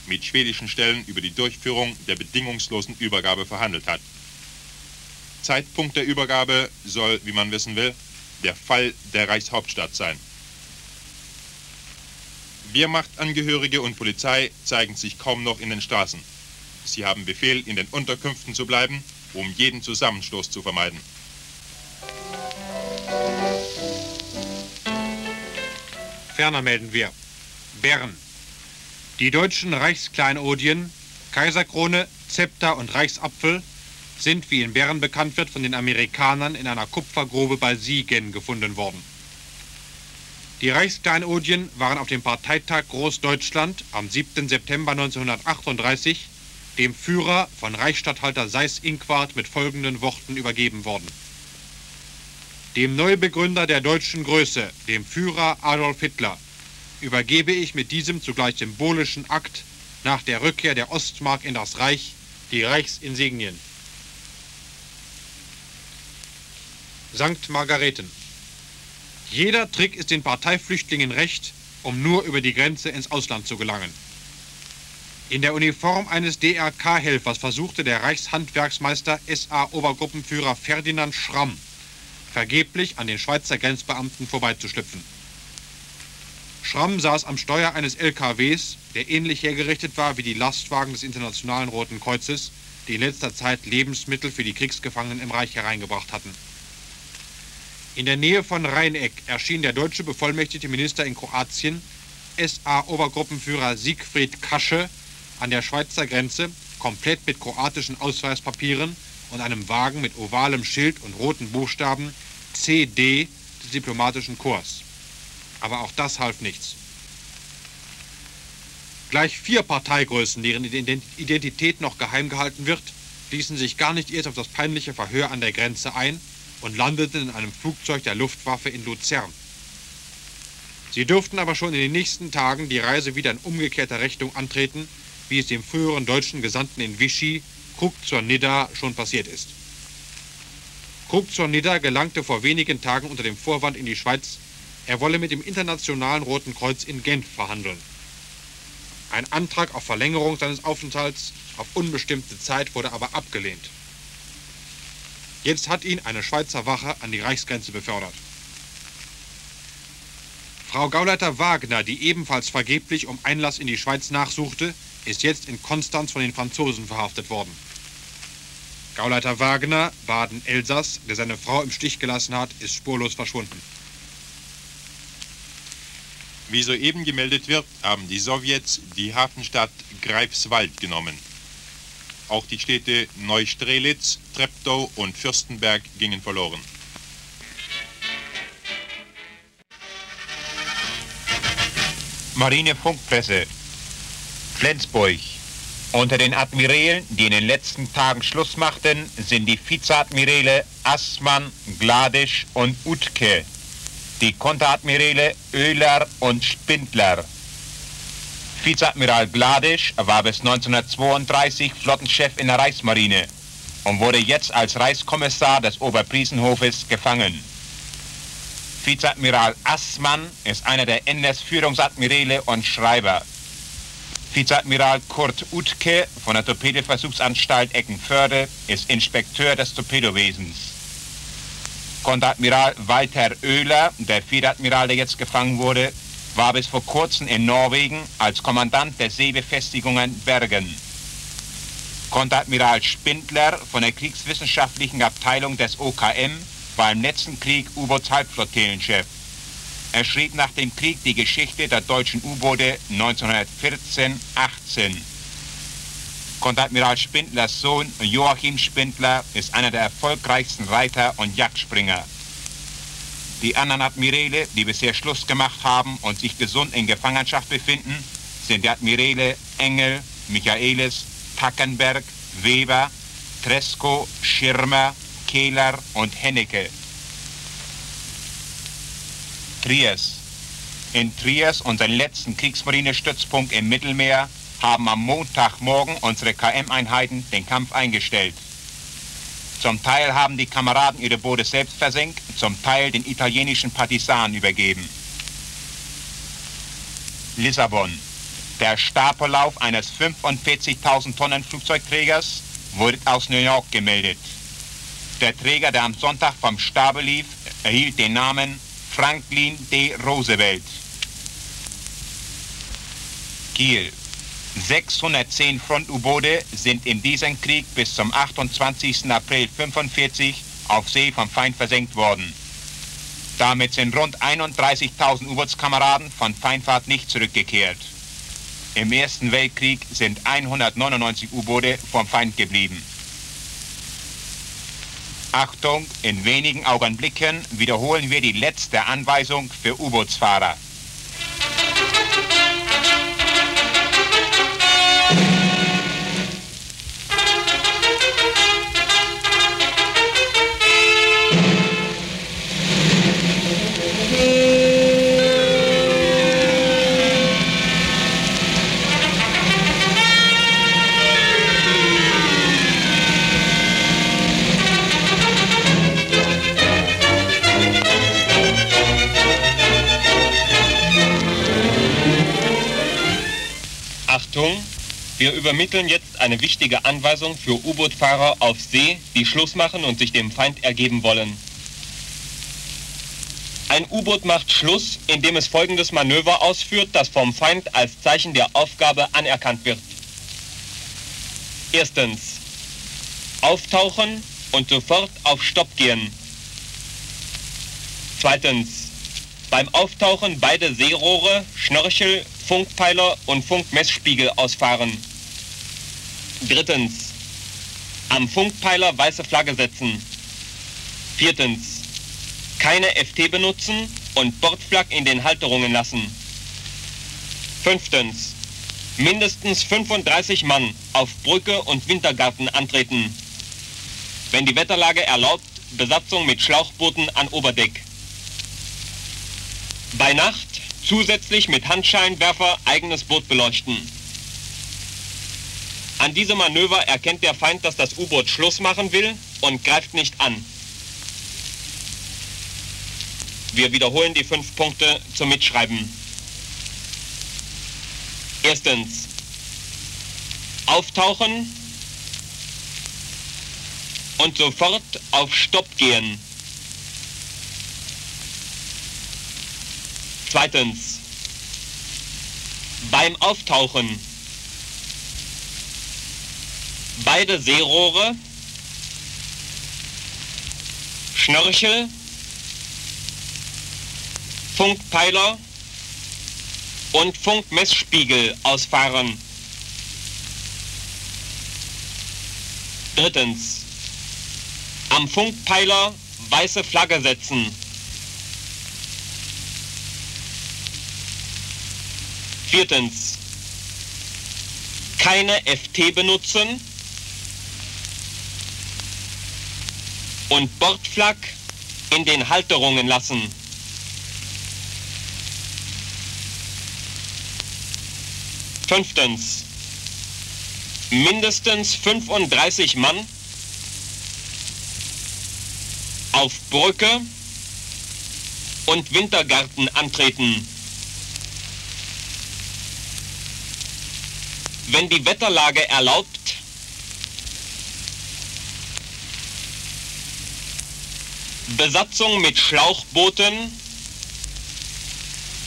mit schwedischen Stellen über die Durchführung der bedingungslosen Übergabe verhandelt hat. Zeitpunkt der Übergabe soll, wie man wissen will, der Fall der Reichshauptstadt sein. Wehrmachtangehörige und Polizei zeigen sich kaum noch in den Straßen. Sie haben Befehl, in den Unterkünften zu bleiben, um jeden Zusammenstoß zu vermeiden. Ferner melden wir. Bern. Die deutschen Reichskleinodien, Kaiserkrone, Zepter und Reichsapfel sind, wie in Bern bekannt wird, von den Amerikanern in einer Kupfergrube bei Siegen gefunden worden. Die Reichskleinodien waren auf dem Parteitag Großdeutschland am 7. September 1938 dem Führer von Reichsstatthalter Seyß-Inquart mit folgenden Worten übergeben worden. Dem Neubegründer der deutschen Größe, dem Führer Adolf Hitler, übergebe ich mit diesem zugleich symbolischen Akt nach der Rückkehr der Ostmark in das Reich die Reichsinsignien. St. Margareten. Jeder Trick ist den Parteiflüchtlingen recht, um nur über die Grenze ins Ausland zu gelangen. In der Uniform eines DRK-Helfers versuchte der Reichshandwerksmeister SA-Obergruppenführer Ferdinand Schramm vergeblich an den Schweizer Grenzbeamten vorbeizuschlüpfen. Schramm saß am Steuer eines LKWs, der ähnlich hergerichtet war wie die Lastwagen des Internationalen Roten Kreuzes, die in letzter Zeit Lebensmittel für die Kriegsgefangenen im Reich hereingebracht hatten. In der Nähe von Rheineck erschien der deutsche bevollmächtigte Minister in Kroatien, SA-Obergruppenführer Siegfried Kasche, an der Schweizer Grenze, komplett mit kroatischen Ausweispapieren und einem Wagen mit ovalem Schild und roten Buchstaben CD des diplomatischen Korps aber auch das half nichts. Gleich vier Parteigrößen, deren Identität noch geheim gehalten wird, ließen sich gar nicht erst auf das peinliche Verhör an der Grenze ein und landeten in einem Flugzeug der Luftwaffe in Luzern. Sie durften aber schon in den nächsten Tagen die Reise wieder in umgekehrter Richtung antreten, wie es dem früheren deutschen Gesandten in Vichy, Krug zur Nidda, schon passiert ist. Krug zur Nidda gelangte vor wenigen Tagen unter dem Vorwand in die Schweiz, er wolle mit dem Internationalen Roten Kreuz in Genf verhandeln. Ein Antrag auf Verlängerung seines Aufenthalts auf unbestimmte Zeit wurde aber abgelehnt. Jetzt hat ihn eine Schweizer Wache an die Reichsgrenze befördert. Frau Gauleiter Wagner, die ebenfalls vergeblich um Einlass in die Schweiz nachsuchte, ist jetzt in Konstanz von den Franzosen verhaftet worden. Gauleiter Wagner, Baden-Elsass, der seine Frau im Stich gelassen hat, ist spurlos verschwunden. Wie soeben gemeldet wird, haben die Sowjets die Hafenstadt Greifswald genommen. Auch die Städte Neustrelitz, Treptow und Fürstenberg gingen verloren. Marinefunkpresse. Flensburg. Unter den Admirälen, die in den letzten Tagen Schluss machten, sind die Vizeadmiräle Assmann, Gladisch und Utke, die Konteradmiräle Oehler und Spindler. Vizeadmiral Gladisch war bis 1932 Flottenchef in der Reichsmarine und wurde jetzt als Reichskommissar des Oberpriesenhofes gefangen. Vizeadmiral Assmann ist einer der NS-Führungsadmiräle und Schreiber. Vizeadmiral Kurt Utke von der Torpedoversuchsanstalt Eckenförde ist Inspekteur des Torpedowesens. Konteradmiral Walter Oehler, der Vizeadmiral, der jetzt gefangen wurde, war bis vor kurzem in Norwegen als Kommandant der Seebefestigungen Bergen. Konteradmiral Spindler von der Kriegswissenschaftlichen Abteilung des OKM war im letzten Krieg U-Boots-Halbflottillenchef. Er schrieb nach dem Krieg die Geschichte der deutschen U-Boote 1914-18. Konteradmiral Spindlers Sohn Joachim Spindler ist einer der erfolgreichsten Reiter und Jagdspringer. Die anderen Admiräle, die bisher Schluss gemacht haben und sich gesund in Gefangenschaft befinden, sind die Admiräle Engel, Michaelis, Tackenberg, Weber, Tresco, Schirmer, Kehler und Hennecke. Triers. In Triers, unseren letzten Kriegsmarinestützpunkt im Mittelmeer, haben am Montagmorgen unsere KM-Einheiten den Kampf eingestellt. Zum Teil haben die Kameraden ihre Boote selbst versenkt, zum Teil den italienischen Partisanen übergeben. Lissabon. Der Stapellauf eines 45.000 Tonnen Flugzeugträgers wurde aus New York gemeldet. Der Träger, der am Sonntag vom Stapel lief, erhielt den Namen Franklin D. Roosevelt. Kiel. 610 Front-U-Boote sind in diesem Krieg bis zum 28. April 1945 auf See vom Feind versenkt worden. Damit sind rund 31.000 U-Bootskameraden von Feindfahrt nicht zurückgekehrt. Im Ersten Weltkrieg sind 199 U-Boote vom Feind geblieben. Achtung, in wenigen Augenblicken wiederholen wir die letzte Anweisung für U-Bootsfahrer. Wir übermitteln jetzt eine wichtige Anweisung für U-Boot-Fahrer auf See, die Schluss machen und sich dem Feind ergeben wollen. Ein U-Boot macht Schluss, indem es folgendes Manöver ausführt, das vom Feind als Zeichen der Aufgabe anerkannt wird. Erstens. Auftauchen und sofort auf Stopp gehen. Zweitens. Beim Auftauchen beide Seerohre, Schnorchel, Funkpfeiler und Funkmessspiegel ausfahren. Drittens. Am Funkpeiler weiße Flagge setzen. Viertens. Keine FT benutzen und Bordflak in den Halterungen lassen. Fünftens. Mindestens 35 Mann auf Brücke und Wintergarten antreten. Wenn die Wetterlage erlaubt, Besatzung mit Schlauchbooten an Oberdeck. Bei Nacht zusätzlich mit Handscheinwerfer eigenes Boot beleuchten. An diesem Manöver erkennt der Feind, dass das U-Boot Schluss machen will und greift nicht an. Wir wiederholen die fünf Punkte zum Mitschreiben. Erstens. Auftauchen. und sofort auf Stopp gehen. Zweitens. Beim Auftauchen. Beide Seerohre, Schnörchel, Funkpeiler und Funkmessspiegel ausfahren. Drittens. Am Funkpeiler weiße Flagge setzen. Viertens. Keine FT benutzen. Und Bordflak in den Halterungen lassen. Fünftens. Mindestens 35 Mann auf Brücke und Wintergarten antreten. Wenn die Wetterlage erlaubt, Besatzung mit Schlauchbooten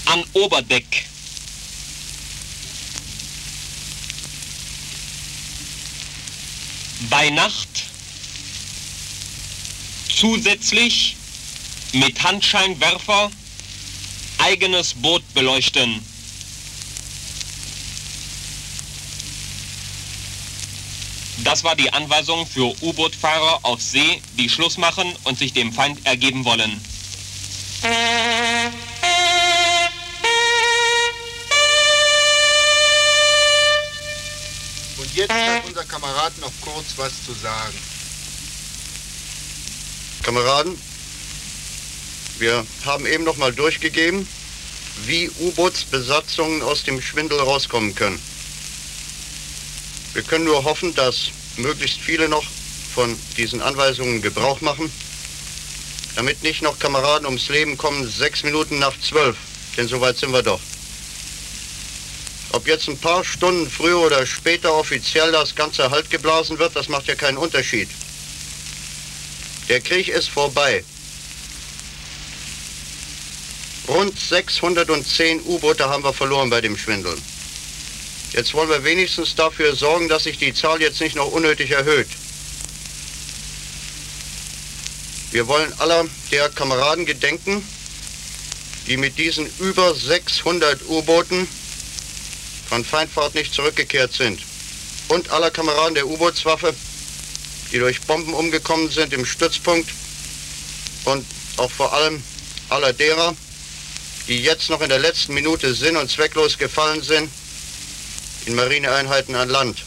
an Oberdeck. Bei Nacht zusätzlich mit Handscheinwerfer eigenes Boot beleuchten. Das war die Anweisung für U-Boot-Fahrer auf See, die Schluss machen und sich dem Feind ergeben wollen. Und jetzt hat unser Kamerad noch kurz was zu sagen. Kameraden, wir haben eben noch mal durchgegeben, wie U-Bootsbesatzungen aus dem Schwindel rauskommen können. Wir können nur hoffen, dass möglichst viele noch von diesen Anweisungen Gebrauch machen, damit nicht noch Kameraden ums Leben kommen, sechs Minuten nach zwölf, denn soweit sind wir doch. Ob jetzt ein paar Stunden früher oder später offiziell das Ganze Halt geblasen wird, das macht ja keinen Unterschied. Der Krieg ist vorbei. Rund 610 U-Boote haben wir verloren bei dem Schwindel. Jetzt wollen wir wenigstens dafür sorgen, dass sich die Zahl jetzt nicht noch unnötig erhöht. Wir wollen aller der Kameraden gedenken, die mit diesen über 600 U-Booten von Feindfahrt nicht zurückgekehrt sind. Und aller Kameraden der U-Bootswaffe, die durch Bomben umgekommen sind im Stützpunkt. Und auch vor allem aller derer, die jetzt noch in der letzten Minute sinn- und zwecklos gefallen sind in Marineeinheiten an Land.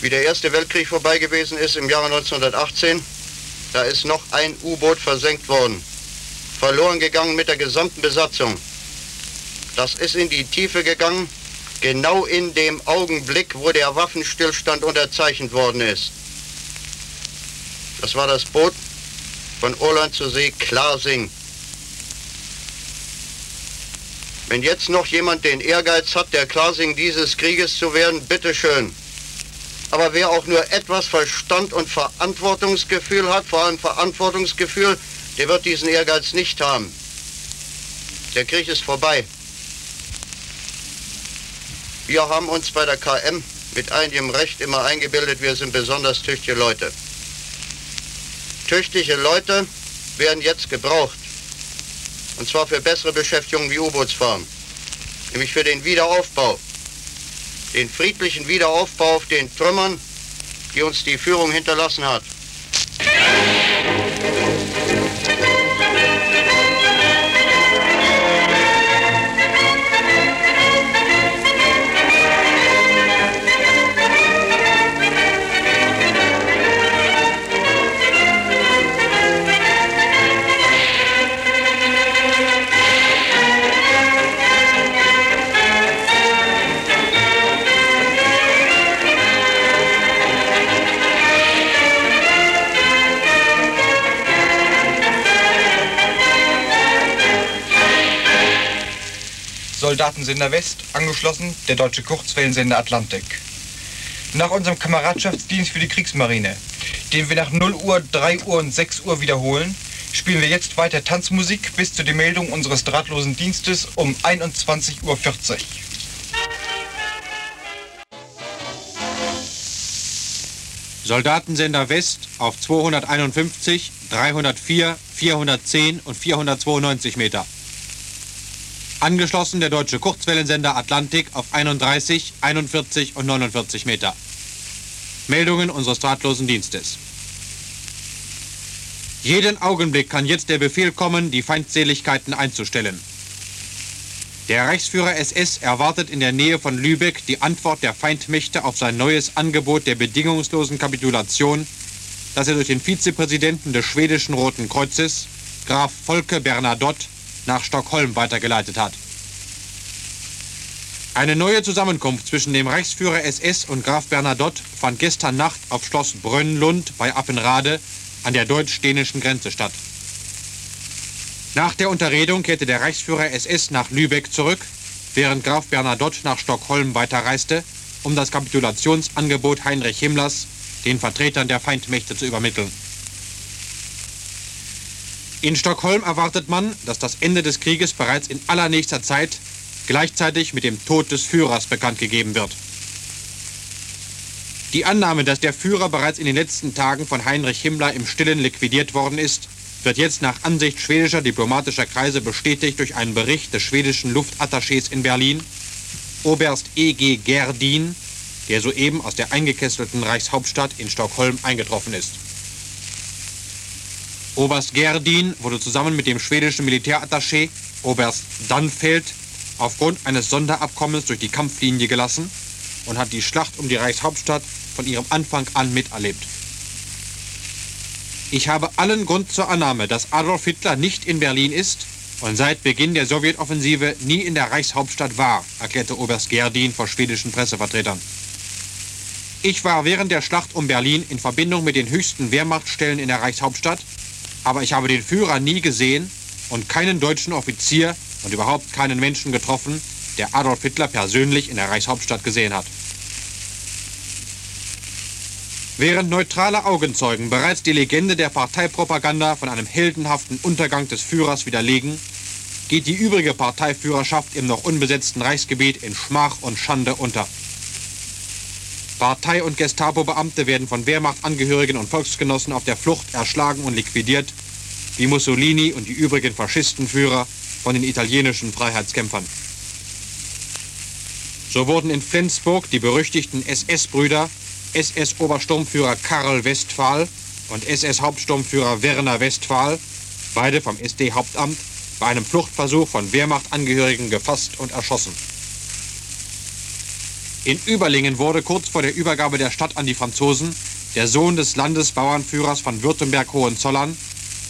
Wie der Erste Weltkrieg vorbei gewesen ist im Jahre 1918, da ist noch ein U-Boot versenkt worden. Verloren gegangen mit der gesamten Besatzung. Das ist in die Tiefe gegangen, genau in dem Augenblick, wo der Waffenstillstand unterzeichnet worden ist. Das war das Boot von Orland zur See Klarsing. Wenn jetzt noch jemand den Ehrgeiz hat, der Klarsing dieses Krieges zu werden, bitteschön. Aber wer auch nur etwas Verstand und Verantwortungsgefühl hat, vor allem Verantwortungsgefühl, der wird diesen Ehrgeiz nicht haben. Der Krieg ist vorbei. Wir haben uns bei der KM mit einigem Recht immer eingebildet, wir sind besonders tüchtige Leute. Tüchtige Leute werden jetzt gebraucht. Und zwar für bessere Beschäftigung wie U-Bootsfahren. Nämlich für den Wiederaufbau. Den friedlichen Wiederaufbau auf den Trümmern, die uns die Führung hinterlassen hat. Soldatensender West, angeschlossen der deutsche Kurzwellensender Atlantik. nach unserem Kameradschaftsdienst für die Kriegsmarine, den wir nach 0 Uhr, 3 Uhr und 6 Uhr wiederholen, spielen wir jetzt weiter Tanzmusik bis zu der Meldung unseres drahtlosen Dienstes um 21.40 Uhr. Soldatensender West auf 251, 304, 410 und 492 Meter. Angeschlossen der deutsche Kurzwellensender Atlantik auf 31, 41 und 49 Meter. Meldungen unseres drahtlosen Dienstes. Jeden Augenblick kann jetzt der Befehl kommen, die Feindseligkeiten einzustellen. Der Reichsführer SS erwartet in der Nähe von Lübeck die Antwort der Feindmächte auf sein neues Angebot der bedingungslosen Kapitulation, das er durch den Vizepräsidenten des schwedischen Roten Kreuzes, Graf Volke Bernadotte, nach Stockholm weitergeleitet hat. Eine neue Zusammenkunft zwischen dem Reichsführer SS und Graf Bernadotte fand gestern Nacht auf Schloss Brönnlund bei Appenrade an der deutsch-dänischen Grenze statt. Nach der Unterredung kehrte der Reichsführer SS nach Lübeck zurück, während Graf Bernadotte nach Stockholm weiterreiste, um das Kapitulationsangebot Heinrich Himmlers den Vertretern der Feindmächte zu übermitteln. In Stockholm erwartet man, dass das Ende des Krieges bereits in allernächster Zeit gleichzeitig mit dem Tod des Führers bekannt gegeben wird. Die Annahme, dass der Führer bereits in den letzten Tagen von Heinrich Himmler im Stillen liquidiert worden ist, wird jetzt nach Ansicht schwedischer diplomatischer Kreise bestätigt durch einen Bericht des schwedischen Luftattachés in Berlin, Oberst E.G. Gerdin, der soeben aus der eingekesselten Reichshauptstadt in Stockholm eingetroffen ist. Oberst Gerdin wurde zusammen mit dem schwedischen Militärattaché Oberst Dannfeld aufgrund eines Sonderabkommens durch die Kampflinie gelassen und hat die Schlacht um die Reichshauptstadt von ihrem Anfang an miterlebt. Ich habe allen Grund zur Annahme, dass Adolf Hitler nicht in Berlin ist und seit Beginn der Sowjetoffensive nie in der Reichshauptstadt war, erklärte Oberst Gerdin vor schwedischen Pressevertretern. Ich war während der Schlacht um Berlin in Verbindung mit den höchsten Wehrmachtstellen in der Reichshauptstadt aber ich habe den Führer nie gesehen und keinen deutschen Offizier und überhaupt keinen Menschen getroffen, der Adolf Hitler persönlich in der Reichshauptstadt gesehen hat. Während neutrale Augenzeugen bereits die Legende der Parteipropaganda von einem heldenhaften Untergang des Führers widerlegen, geht die übrige Parteiführerschaft im noch unbesetzten Reichsgebiet in Schmach und Schande unter. Partei- und Gestapo-Beamte werden von Wehrmachtangehörigen und Volksgenossen auf der Flucht erschlagen und liquidiert, wie Mussolini und die übrigen Faschistenführer von den italienischen Freiheitskämpfern. So wurden in Flensburg die berüchtigten SS-Brüder, SS-Obersturmführer Karl Westphal und SS-Hauptsturmführer Werner Westphal, beide vom SD-Hauptamt, bei einem Fluchtversuch von Wehrmachtangehörigen gefasst und erschossen. In Überlingen wurde kurz vor der Übergabe der Stadt an die Franzosen der Sohn des Landesbauernführers von Württemberg-Hohenzollern,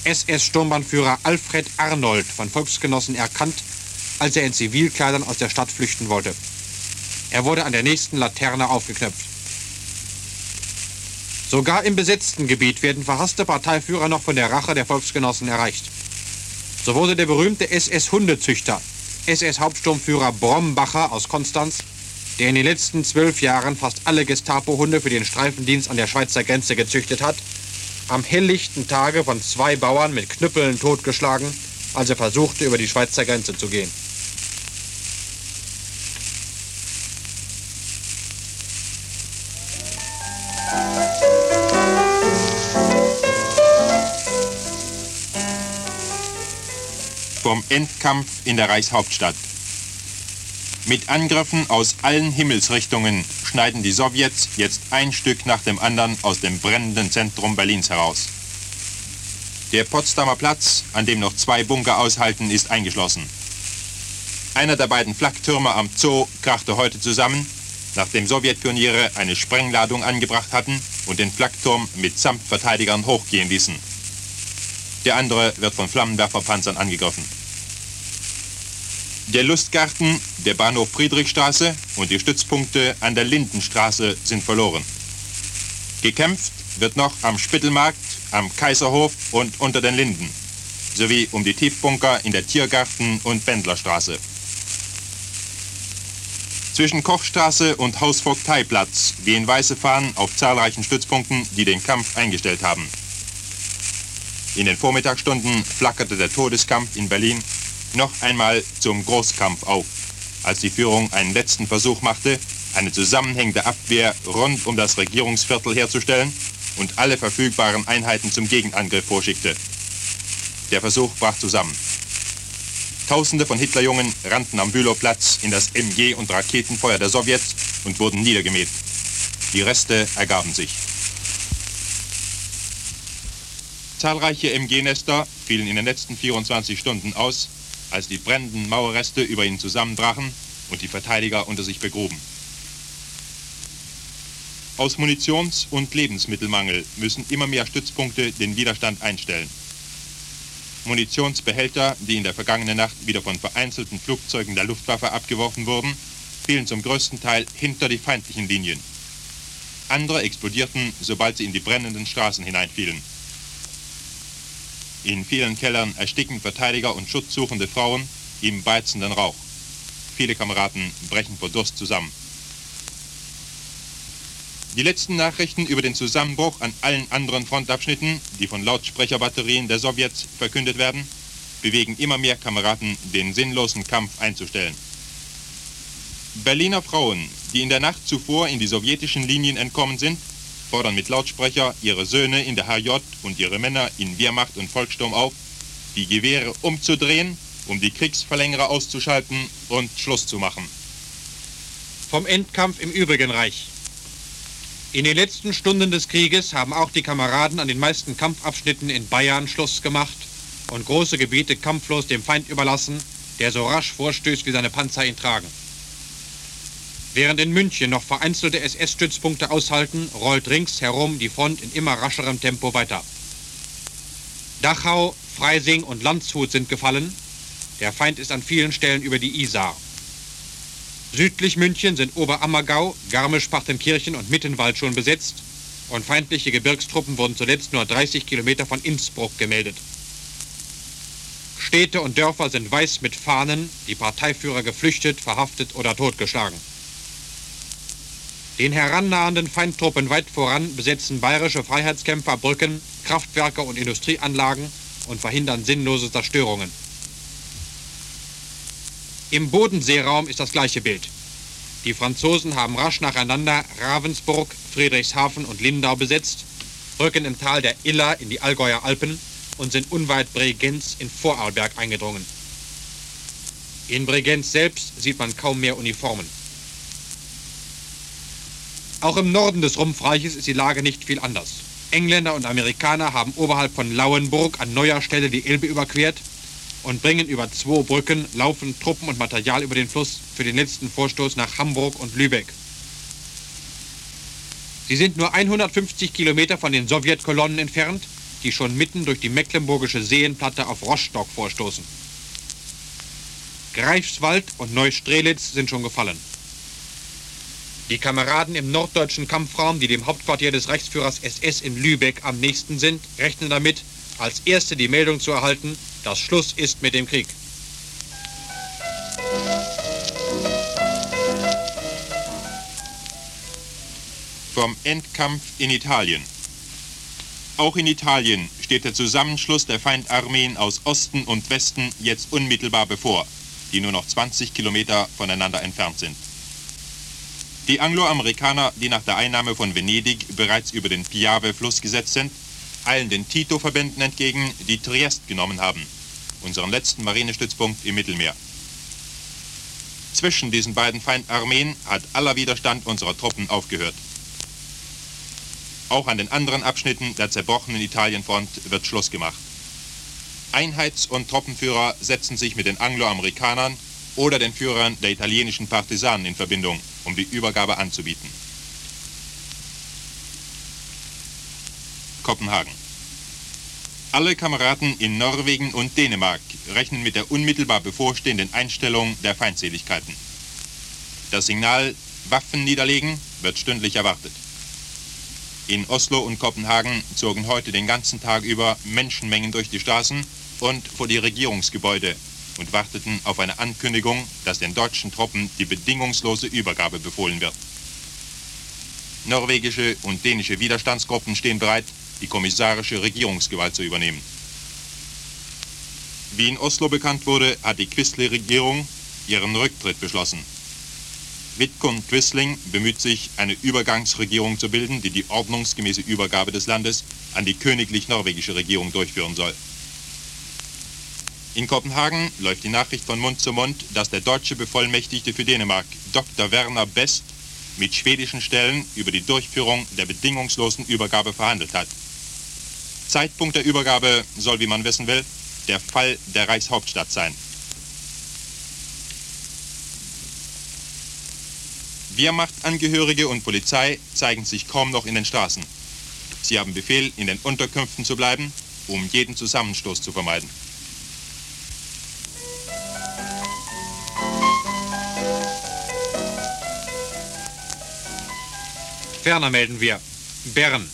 SS-Sturmbannführer Alfred Arnold von Volksgenossen erkannt, als er in Zivilkleidern aus der Stadt flüchten wollte. Er wurde an der nächsten Laterne aufgeknöpft. Sogar im besetzten Gebiet werden verhasste Parteiführer noch von der Rache der Volksgenossen erreicht. So wurde der berühmte SS-Hundezüchter, SS-Hauptsturmführer Brombacher aus Konstanz der in den letzten zwölf Jahren fast alle Gestapo-Hunde für den Streifendienst an der Schweizer Grenze gezüchtet hat, am helllichten Tage von zwei Bauern mit Knüppeln totgeschlagen, als er versuchte, über die Schweizer Grenze zu gehen. Vom Endkampf in der Reichshauptstadt. Mit Angriffen aus allen Himmelsrichtungen schneiden die Sowjets jetzt ein Stück nach dem anderen aus dem brennenden Zentrum Berlins heraus. Der Potsdamer Platz, an dem noch zwei Bunker aushalten, ist eingeschlossen. Einer der beiden Flaktürme am Zoo krachte heute zusammen, nachdem Sowjetpioniere eine Sprengladung angebracht hatten und den Flakturm mit Samtverteidigern hochgehen ließen. Der andere wird von Flammenwerferpanzern angegriffen. Der Lustgarten, der Bahnhof Friedrichstraße und die Stützpunkte an der Lindenstraße sind verloren. Gekämpft wird noch am Spittelmarkt, am Kaiserhof und unter den Linden, sowie um die Tiefbunker in der Tiergarten- und Bändlerstraße. Zwischen Kochstraße und Hausvogteiplatz wehen weiße Fahnen auf zahlreichen Stützpunkten, die den Kampf eingestellt haben. In den Vormittagsstunden flackerte der Todeskampf in Berlin noch einmal zum Großkampf auf, als die Führung einen letzten Versuch machte, eine zusammenhängende Abwehr rund um das Regierungsviertel herzustellen und alle verfügbaren Einheiten zum Gegenangriff vorschickte. Der Versuch brach zusammen. Tausende von Hitlerjungen rannten am Bülowplatz in das MG- und Raketenfeuer der Sowjets und wurden niedergemäht. Die Reste ergaben sich. Zahlreiche MG-Nester fielen in den letzten 24 Stunden aus, als die brennenden Mauerreste über ihnen zusammenbrachen und die Verteidiger unter sich begruben. Aus Munitions- und Lebensmittelmangel müssen immer mehr Stützpunkte den Widerstand einstellen. Munitionsbehälter, die in der vergangenen Nacht wieder von vereinzelten Flugzeugen der Luftwaffe abgeworfen wurden, fielen zum größten Teil hinter die feindlichen Linien. Andere explodierten, sobald sie in die brennenden Straßen hineinfielen. In vielen Kellern ersticken Verteidiger und schutzsuchende Frauen im beizenden Rauch. Viele Kameraden brechen vor Durst zusammen. Die letzten Nachrichten über den Zusammenbruch an allen anderen Frontabschnitten, die von Lautsprecherbatterien der Sowjets verkündet werden, bewegen immer mehr Kameraden, den sinnlosen Kampf einzustellen. Berliner Frauen, die in der Nacht zuvor in die sowjetischen Linien entkommen sind, fordern mit Lautsprecher ihre Söhne in der HJ und ihre Männer in Wehrmacht und Volkssturm auf, die Gewehre umzudrehen, um die Kriegsverlängerer auszuschalten und Schluss zu machen. Vom Endkampf im übrigen Reich. In den letzten Stunden des Krieges haben auch die Kameraden an den meisten Kampfabschnitten in Bayern Schluss gemacht und große Gebiete kampflos dem Feind überlassen, der so rasch vorstößt, wie seine Panzer ihn tragen. Während in München noch vereinzelte SS-Stützpunkte aushalten, rollt ringsherum die Front in immer rascherem Tempo weiter. Dachau, Freising und Landshut sind gefallen. Der Feind ist an vielen Stellen über die Isar. Südlich München sind Oberammergau, Garmisch-Partenkirchen und Mittenwald schon besetzt und feindliche Gebirgstruppen wurden zuletzt nur 30 Kilometer von Innsbruck gemeldet. Städte und Dörfer sind weiß mit Fahnen, die Parteiführer geflüchtet, verhaftet oder totgeschlagen. Den herannahenden Feindtruppen weit voran besetzen bayerische Freiheitskämpfer Brücken, Kraftwerke und Industrieanlagen und verhindern sinnlose Zerstörungen. Im Bodenseeraum ist das gleiche Bild. Die Franzosen haben rasch nacheinander Ravensburg, Friedrichshafen und Lindau besetzt, rücken im Tal der Iller in die Allgäuer Alpen und sind unweit Bregenz in Vorarlberg eingedrungen. In Bregenz selbst sieht man kaum mehr Uniformen. Auch im Norden des Rumpfreiches ist die Lage nicht viel anders. Engländer und Amerikaner haben oberhalb von Lauenburg an neuer Stelle die Elbe überquert und bringen über zwei Brücken laufend Truppen und Material über den Fluss für den letzten Vorstoß nach Hamburg und Lübeck. Sie sind nur 150 Kilometer von den Sowjetkolonnen entfernt, die schon mitten durch die mecklenburgische Seenplatte auf Rostock vorstoßen. Greifswald und Neustrelitz sind schon gefallen. Die Kameraden im norddeutschen Kampfraum, die dem Hauptquartier des Reichsführers SS in Lübeck am nächsten sind, rechnen damit, als erste die Meldung zu erhalten, dass Schluss ist mit dem Krieg. Vom Endkampf in Italien. Auch in Italien steht der Zusammenschluss der Feindarmeen aus Osten und Westen jetzt unmittelbar bevor, die nur noch 20 Kilometer voneinander entfernt sind. Die Angloamerikaner, die nach der Einnahme von Venedig bereits über den Piave-Fluss gesetzt sind, eilen den Tito-Verbänden entgegen, die Triest genommen haben, unseren letzten Marinestützpunkt im Mittelmeer. Zwischen diesen beiden Feindarmeen hat aller Widerstand unserer Truppen aufgehört. Auch an den anderen Abschnitten der zerbrochenen Italienfront wird Schluss gemacht. Einheits- und Truppenführer setzen sich mit den Angloamerikanern oder den Führern der italienischen Partisanen in Verbindung, um die Übergabe anzubieten. Kopenhagen. Alle Kameraden in Norwegen und Dänemark rechnen mit der unmittelbar bevorstehenden Einstellung der Feindseligkeiten. Das Signal Waffen niederlegen wird stündlich erwartet. In Oslo und Kopenhagen zogen heute den ganzen Tag über Menschenmengen durch die Straßen und vor die Regierungsgebäude und warteten auf eine Ankündigung, dass den deutschen Truppen die bedingungslose Übergabe befohlen wird. Norwegische und dänische Widerstandsgruppen stehen bereit, die kommissarische Regierungsgewalt zu übernehmen. Wie in Oslo bekannt wurde, hat die Quisling-Regierung ihren Rücktritt beschlossen. Vidkun Quisling bemüht sich, eine Übergangsregierung zu bilden, die die ordnungsgemäße Übergabe des Landes an die königlich-norwegische Regierung durchführen soll. In Kopenhagen läuft die Nachricht von Mund zu Mund, dass der deutsche Bevollmächtigte für Dänemark, Dr. Werner Best, mit schwedischen Stellen über die Durchführung der bedingungslosen Übergabe verhandelt hat. Zeitpunkt der Übergabe soll, wie man wissen will, der Fall der Reichshauptstadt sein. Wehrmachtangehörige und Polizei zeigen sich kaum noch in den Straßen. Sie haben Befehl, in den Unterkünften zu bleiben, um jeden Zusammenstoß zu vermeiden. Ferner melden wir. Bern.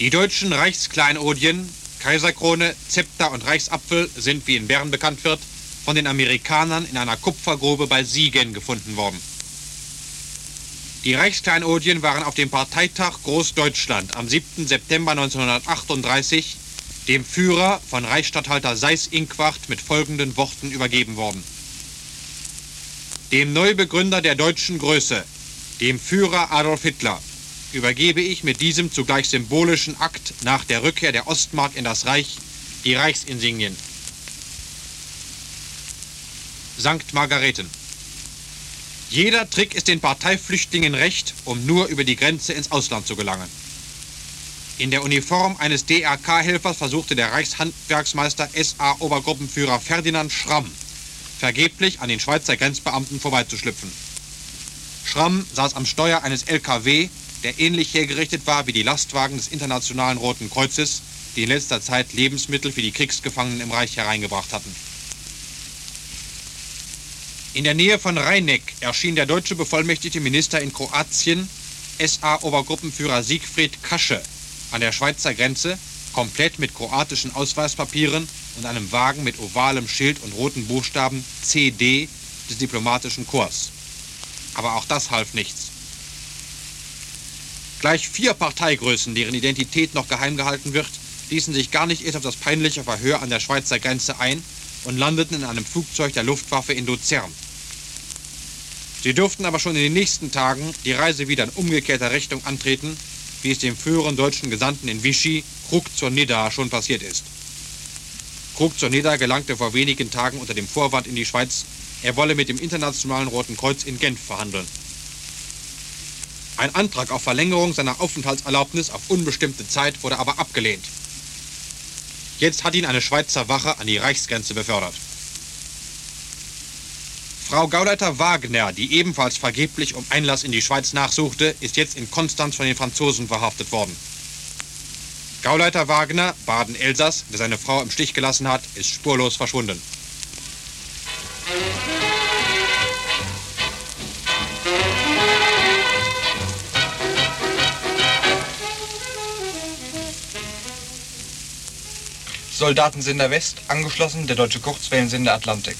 Die deutschen Reichskleinodien, Kaiserkrone, Zepter und Reichsapfel sind, wie in Bern bekannt wird, von den Amerikanern in einer Kupfergrube bei Siegen gefunden worden. Die Reichskleinodien waren auf dem Parteitag Großdeutschland am 7. September 1938 dem Führer von Reichsstatthalter Seyß-Inquart mit folgenden Worten übergeben worden. Dem Neubegründer der deutschen Größe, dem Führer Adolf Hitler, übergebe ich mit diesem zugleich symbolischen Akt nach der Rückkehr der Ostmark in das Reich die Reichsinsignien. Sankt Margareten. Jeder Trick ist den Parteiflüchtlingen recht, um nur über die Grenze ins Ausland zu gelangen. In der Uniform eines DRK-Helfers versuchte der Reichshandwerksmeister SA-Obergruppenführer Ferdinand Schramm vergeblich an den Schweizer Grenzbeamten vorbeizuschlüpfen. Schramm saß am Steuer eines LKW, der ähnlich hergerichtet war wie die Lastwagen des Internationalen Roten Kreuzes, die in letzter Zeit Lebensmittel für die Kriegsgefangenen im Reich hereingebracht hatten. In der Nähe von Rheineck erschien der deutsche bevollmächtigte Minister in Kroatien, SA-Obergruppenführer Siegfried Kasche, an der Schweizer Grenze, komplett mit kroatischen Ausweispapieren und einem Wagen mit ovalem Schild und roten Buchstaben CD des diplomatischen Korps. Aber auch das half nichts. Gleich vier Parteigrößen, deren Identität noch geheim gehalten wird, ließen sich gar nicht erst auf das peinliche Verhör an der Schweizer Grenze ein und landeten in einem Flugzeug der Luftwaffe in Luzern. Sie durften aber schon in den nächsten Tagen die Reise wieder in umgekehrter Richtung antreten, wie es dem früheren deutschen Gesandten in Vichy, Krug zur Nidda, schon passiert ist. Krug zur Nidda gelangte vor wenigen Tagen unter dem Vorwand in die Schweiz, er wolle mit dem Internationalen Roten Kreuz in Genf verhandeln. Ein Antrag auf Verlängerung seiner Aufenthaltserlaubnis auf unbestimmte Zeit wurde aber abgelehnt. Jetzt hat ihn eine Schweizer Wache an die Reichsgrenze befördert. Frau Gauleiter Wagner, die ebenfalls vergeblich um Einlass in die Schweiz nachsuchte, ist jetzt in Konstanz von den Franzosen verhaftet worden. Gauleiter Wagner, Baden-Elsass, der seine Frau im Stich gelassen hat, ist spurlos verschwunden. Soldatensender West, angeschlossen der deutsche Kurzwellensender Atlantik.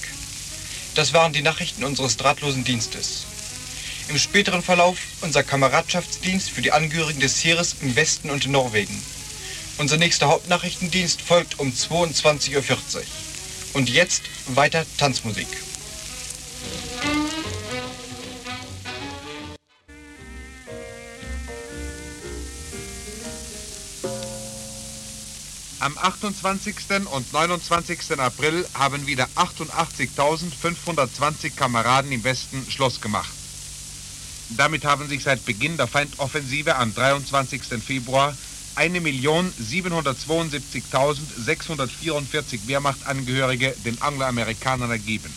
Das waren die Nachrichten unseres drahtlosen Dienstes. Im späteren Verlauf unser Kameradschaftsdienst für die Angehörigen des Heeres im Westen und in Norwegen. Unser nächster Hauptnachrichtendienst folgt um 22.40 Uhr. Und jetzt weiter Tanzmusik. Am 28. und 29. April haben wieder 88.520 Kameraden im Westen Schluss gemacht. Damit haben sich seit Beginn der Feindoffensive am 23. Februar 1.772.644 Wehrmachtangehörige den Angloamerikanern ergeben.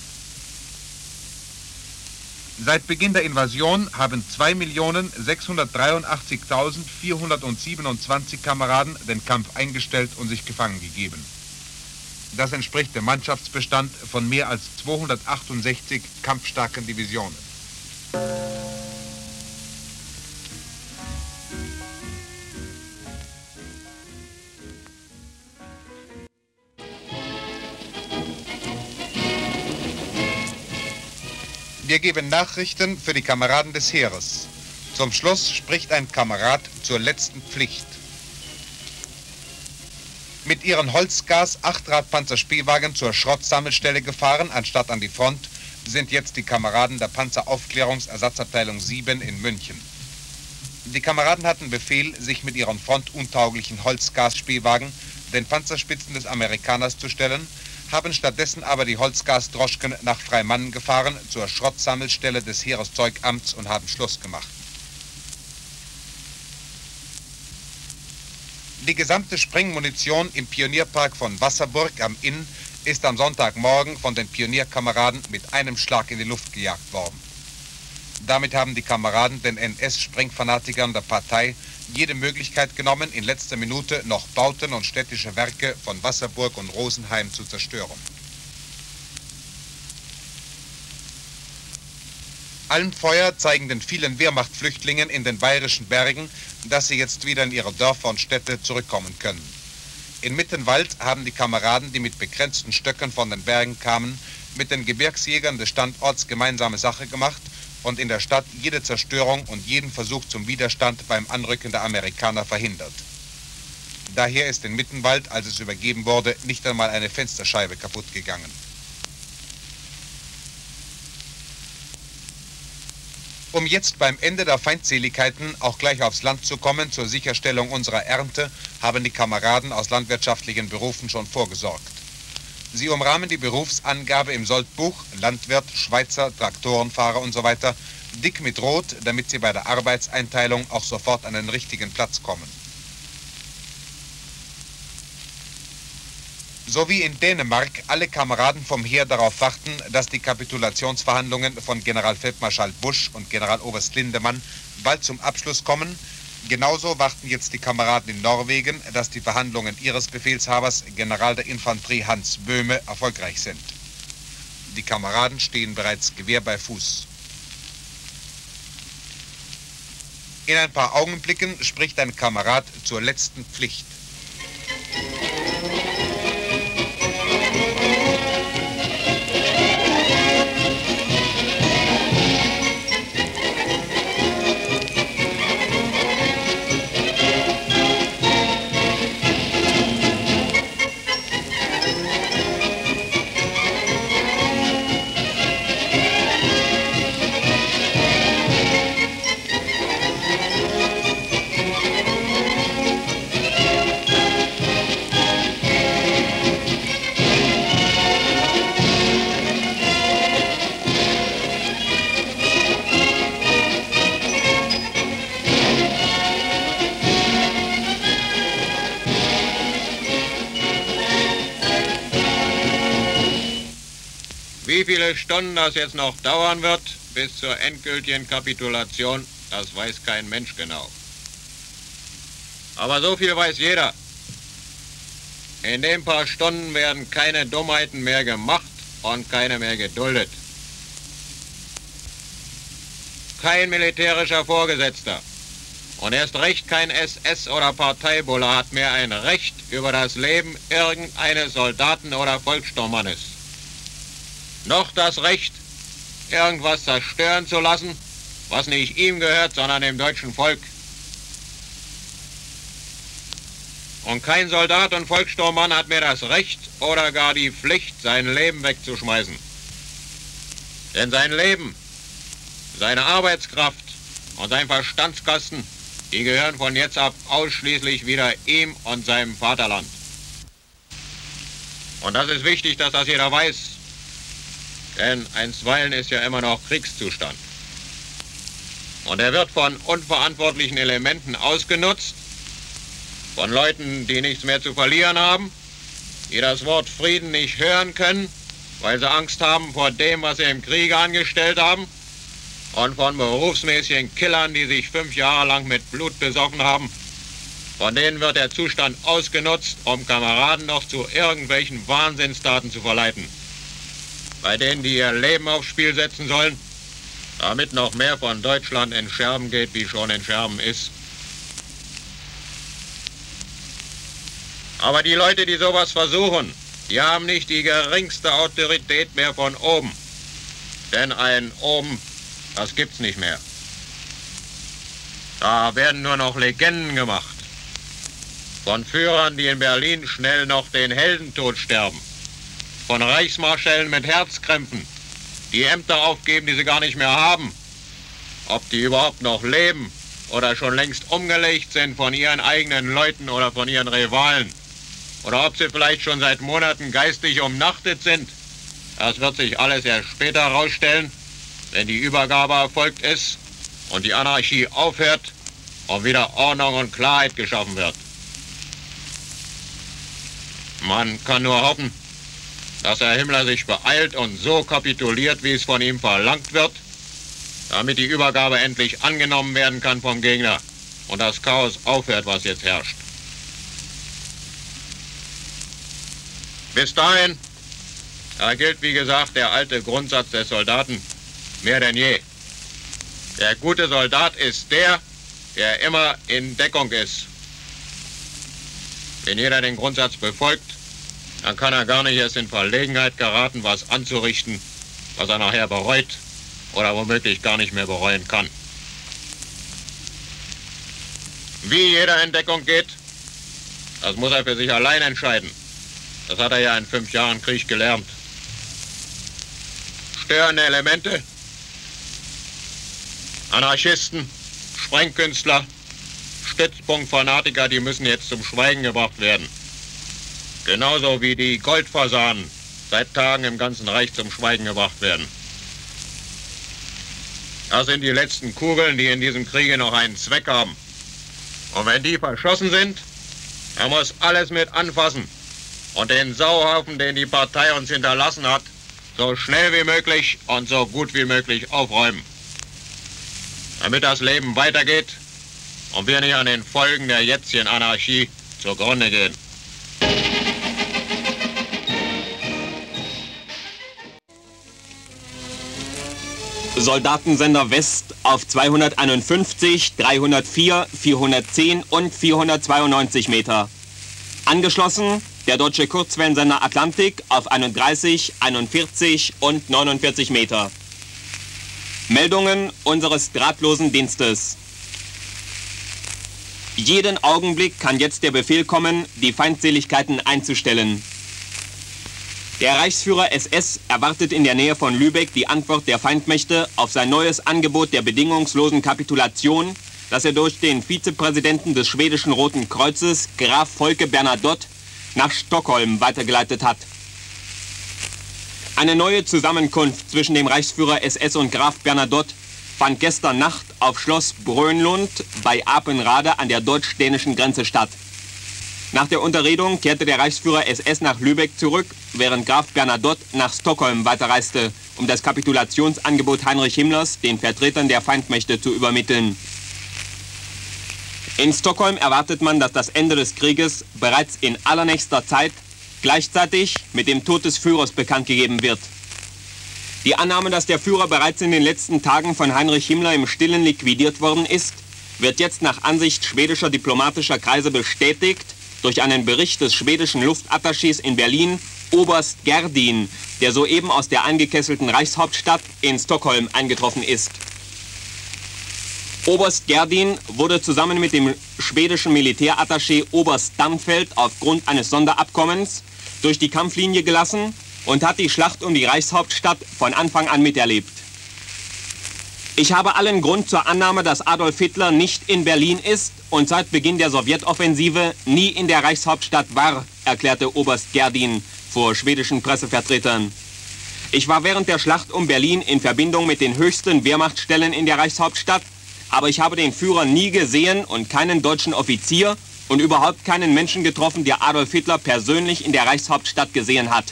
Seit Beginn der Invasion haben 2.683.427 Kameraden den Kampf eingestellt und sich gefangen gegeben. Das entspricht dem Mannschaftsbestand von mehr als 268 kampfstarken Divisionen. Wir geben Nachrichten für die Kameraden des Heeres. Zum Schluss spricht ein Kamerad zur letzten Pflicht. Mit ihren Holzgas-Achtradpanzerspähwagen zur Schrottsammelstelle gefahren, anstatt an die Front, sind jetzt die Kameraden der Panzeraufklärungsersatzabteilung 7 in München. Die Kameraden hatten Befehl, sich mit ihren frontuntauglichen Holzgasspähwagen den Panzerspitzen des Amerikaners zu stellen, haben stattdessen aber die Holzgasdroschken nach Freimann gefahren zur Schrottsammelstelle des Heereszeugamts und haben Schluss gemacht. Die gesamte Sprengmunition im Pionierpark von Wasserburg am Inn ist am Sonntagmorgen von den Pionierkameraden mit einem Schlag in die Luft gejagt worden. Damit haben die Kameraden den NS-Sprengfanatikern der Partei jede Möglichkeit genommen, in letzter Minute noch Bauten und städtische Werke von Wasserburg und Rosenheim zu zerstören. Allen Feuer zeigen den vielen Wehrmachtflüchtlingen in den bayerischen Bergen, dass sie jetzt wieder in ihre Dörfer und Städte zurückkommen können. In Mittenwald haben die Kameraden, die mit begrenzten Stöcken von den Bergen kamen, mit den Gebirgsjägern des Standorts gemeinsame Sache gemacht und in der Stadt jede Zerstörung und jeden Versuch zum Widerstand beim Anrücken der Amerikaner verhindert. Daher ist in Mittenwald, als es übergeben wurde, nicht einmal eine Fensterscheibe kaputt gegangen. Um jetzt beim Ende der Feindseligkeiten auch gleich aufs Land zu kommen, zur Sicherstellung unserer Ernte, haben die Kameraden aus landwirtschaftlichen Berufen schon vorgesorgt. Sie umrahmen die Berufsangabe im Soldbuch, Landwirt, Schweizer, Traktorenfahrer und so dick mit Rot, damit sie bei der Arbeitseinteilung auch sofort an den richtigen Platz kommen. So wie in Dänemark alle Kameraden vom Heer darauf warten, dass die Kapitulationsverhandlungen von Generalfeldmarschall Busch und Generaloberst Lindemann bald zum Abschluss kommen, genauso warten jetzt die Kameraden in Norwegen, dass die Verhandlungen ihres Befehlshabers, General der Infanterie Hans Böhme, erfolgreich sind. Die Kameraden stehen bereits Gewehr bei Fuß. In ein paar Augenblicken spricht ein Kamerad zur letzten Pflicht. Viele Stunden das jetzt noch dauern wird bis zur endgültigen Kapitulation, das weiß kein Mensch genau. Aber so viel weiß jeder. In den paar Stunden werden keine Dummheiten mehr gemacht und keine mehr geduldet. Kein militärischer Vorgesetzter und erst recht kein SS- oder Parteibulle hat mehr ein Recht über das Leben irgendeines Soldaten oder Volkssturmmannes. Noch das Recht, irgendwas zerstören zu lassen, was nicht ihm gehört, sondern dem deutschen Volk. Und kein Soldat und Volkssturmmann hat mehr das Recht oder gar die Pflicht, sein Leben wegzuschmeißen. Denn sein Leben, seine Arbeitskraft und sein Verstandskasten, die gehören von jetzt ab ausschließlich wieder ihm und seinem Vaterland. Und das ist wichtig, dass das jeder weiß, denn einstweilen ist ja immer noch Kriegszustand. Und er wird von unverantwortlichen Elementen ausgenutzt, von Leuten, die nichts mehr zu verlieren haben, die das Wort Frieden nicht hören können, weil sie Angst haben vor dem, was sie im Kriege angestellt haben, und von berufsmäßigen Killern, die sich fünf Jahre lang mit Blut besoffen haben. Von denen wird der Zustand ausgenutzt, um Kameraden noch zu irgendwelchen Wahnsinnstaten zu verleiten. Bei denen, die ihr Leben aufs Spiel setzen sollen, damit noch mehr von Deutschland in Scherben geht, wie schon in Scherben ist. Aber die Leute, die sowas versuchen, die haben nicht die geringste Autorität mehr von oben. Denn ein oben, das gibt's nicht mehr. Da werden nur noch Legenden gemacht. Von Führern, die in Berlin schnell noch den Heldentod sterben. Von Reichsmarschällen mit Herzkrämpfen, die Ämter aufgeben, die sie gar nicht mehr haben. Ob die überhaupt noch leben oder schon längst umgelegt sind von ihren eigenen Leuten oder von ihren Rivalen. Oder ob sie vielleicht schon seit Monaten geistig umnachtet sind. Das wird sich alles erst später herausstellen, wenn die Übergabe erfolgt ist und die Anarchie aufhört und wieder Ordnung und Klarheit geschaffen wird. Man kann nur hoffen, dass Herr Himmler sich beeilt und so kapituliert, wie es von ihm verlangt wird, damit die Übergabe endlich angenommen werden kann vom Gegner und das Chaos aufhört, was jetzt herrscht. Bis dahin, da gilt wie gesagt der alte Grundsatz des Soldaten, mehr denn je. Der gute Soldat ist der, der immer in Deckung ist. Wenn jeder den Grundsatz befolgt, dann kann er gar nicht erst in Verlegenheit geraten, was anzurichten, was er nachher bereut oder womöglich gar nicht mehr bereuen kann. Wie jeder in Deckung geht, das muss er für sich allein entscheiden. Das hat er ja in fünf Jahren Krieg gelernt. Störende Elemente, Anarchisten, Sprengkünstler, Stützpunktfanatiker, die müssen jetzt zum Schweigen gebracht werden. Genauso wie die Goldfasanen seit Tagen im ganzen Reich zum Schweigen gebracht werden. Das sind die letzten Kugeln, die in diesem Kriege noch einen Zweck haben. Und wenn die verschossen sind, dann muss alles mit anfassen und den Sauhaufen, den die Partei uns hinterlassen hat, so schnell wie möglich und so gut wie möglich aufräumen. Damit das Leben weitergeht und wir nicht an den Folgen der jetzigen Anarchie zugrunde gehen. Soldatensender West auf 251, 304, 410 und 492 Meter. Angeschlossen der deutsche Kurzwellensender Atlantik auf 31, 41 und 49 Meter. Meldungen unseres drahtlosen Dienstes. Jeden Augenblick kann jetzt der Befehl kommen, die Feindseligkeiten einzustellen. Der Reichsführer SS erwartet in der Nähe von Lübeck die Antwort der Feindmächte auf sein neues Angebot der bedingungslosen Kapitulation, das er durch den Vizepräsidenten des schwedischen Roten Kreuzes, Graf Volke Bernadotte, nach Stockholm weitergeleitet hat. Eine neue Zusammenkunft zwischen dem Reichsführer SS und Graf Bernadotte fand gestern Nacht auf Schloss Brönlund bei Apenrade an der deutsch-dänischen Grenze statt. Nach der Unterredung kehrte der Reichsführer SS nach Lübeck zurück, während Graf Bernadotte nach Stockholm weiterreiste, um das Kapitulationsangebot Heinrich Himmlers den Vertretern der Feindmächte zu übermitteln. In Stockholm erwartet man, dass das Ende des Krieges bereits in allernächster Zeit gleichzeitig mit dem Tod des Führers bekannt gegeben wird. Die Annahme, dass der Führer bereits in den letzten Tagen von Heinrich Himmler im Stillen liquidiert worden ist, wird jetzt nach Ansicht schwedischer diplomatischer Kreise bestätigt durch einen Bericht des schwedischen Luftattachés in Berlin, Oberst Gerdin, der soeben aus der eingekesselten Reichshauptstadt in Stockholm eingetroffen ist. Oberst Gerdin wurde zusammen mit dem schwedischen Militärattaché Oberst Damfeld aufgrund eines Sonderabkommens durch die Kampflinie gelassen und hat die Schlacht um die Reichshauptstadt von Anfang an miterlebt. Ich habe allen Grund zur Annahme, dass Adolf Hitler nicht in Berlin ist und seit Beginn der Sowjetoffensive nie in der Reichshauptstadt war, erklärte Oberst Gerdin vor schwedischen Pressevertretern. Ich war während der Schlacht um Berlin in Verbindung mit den höchsten Wehrmachtstellen in der Reichshauptstadt, aber ich habe den Führer nie gesehen und keinen deutschen Offizier und überhaupt keinen Menschen getroffen, der Adolf Hitler persönlich in der Reichshauptstadt gesehen hat.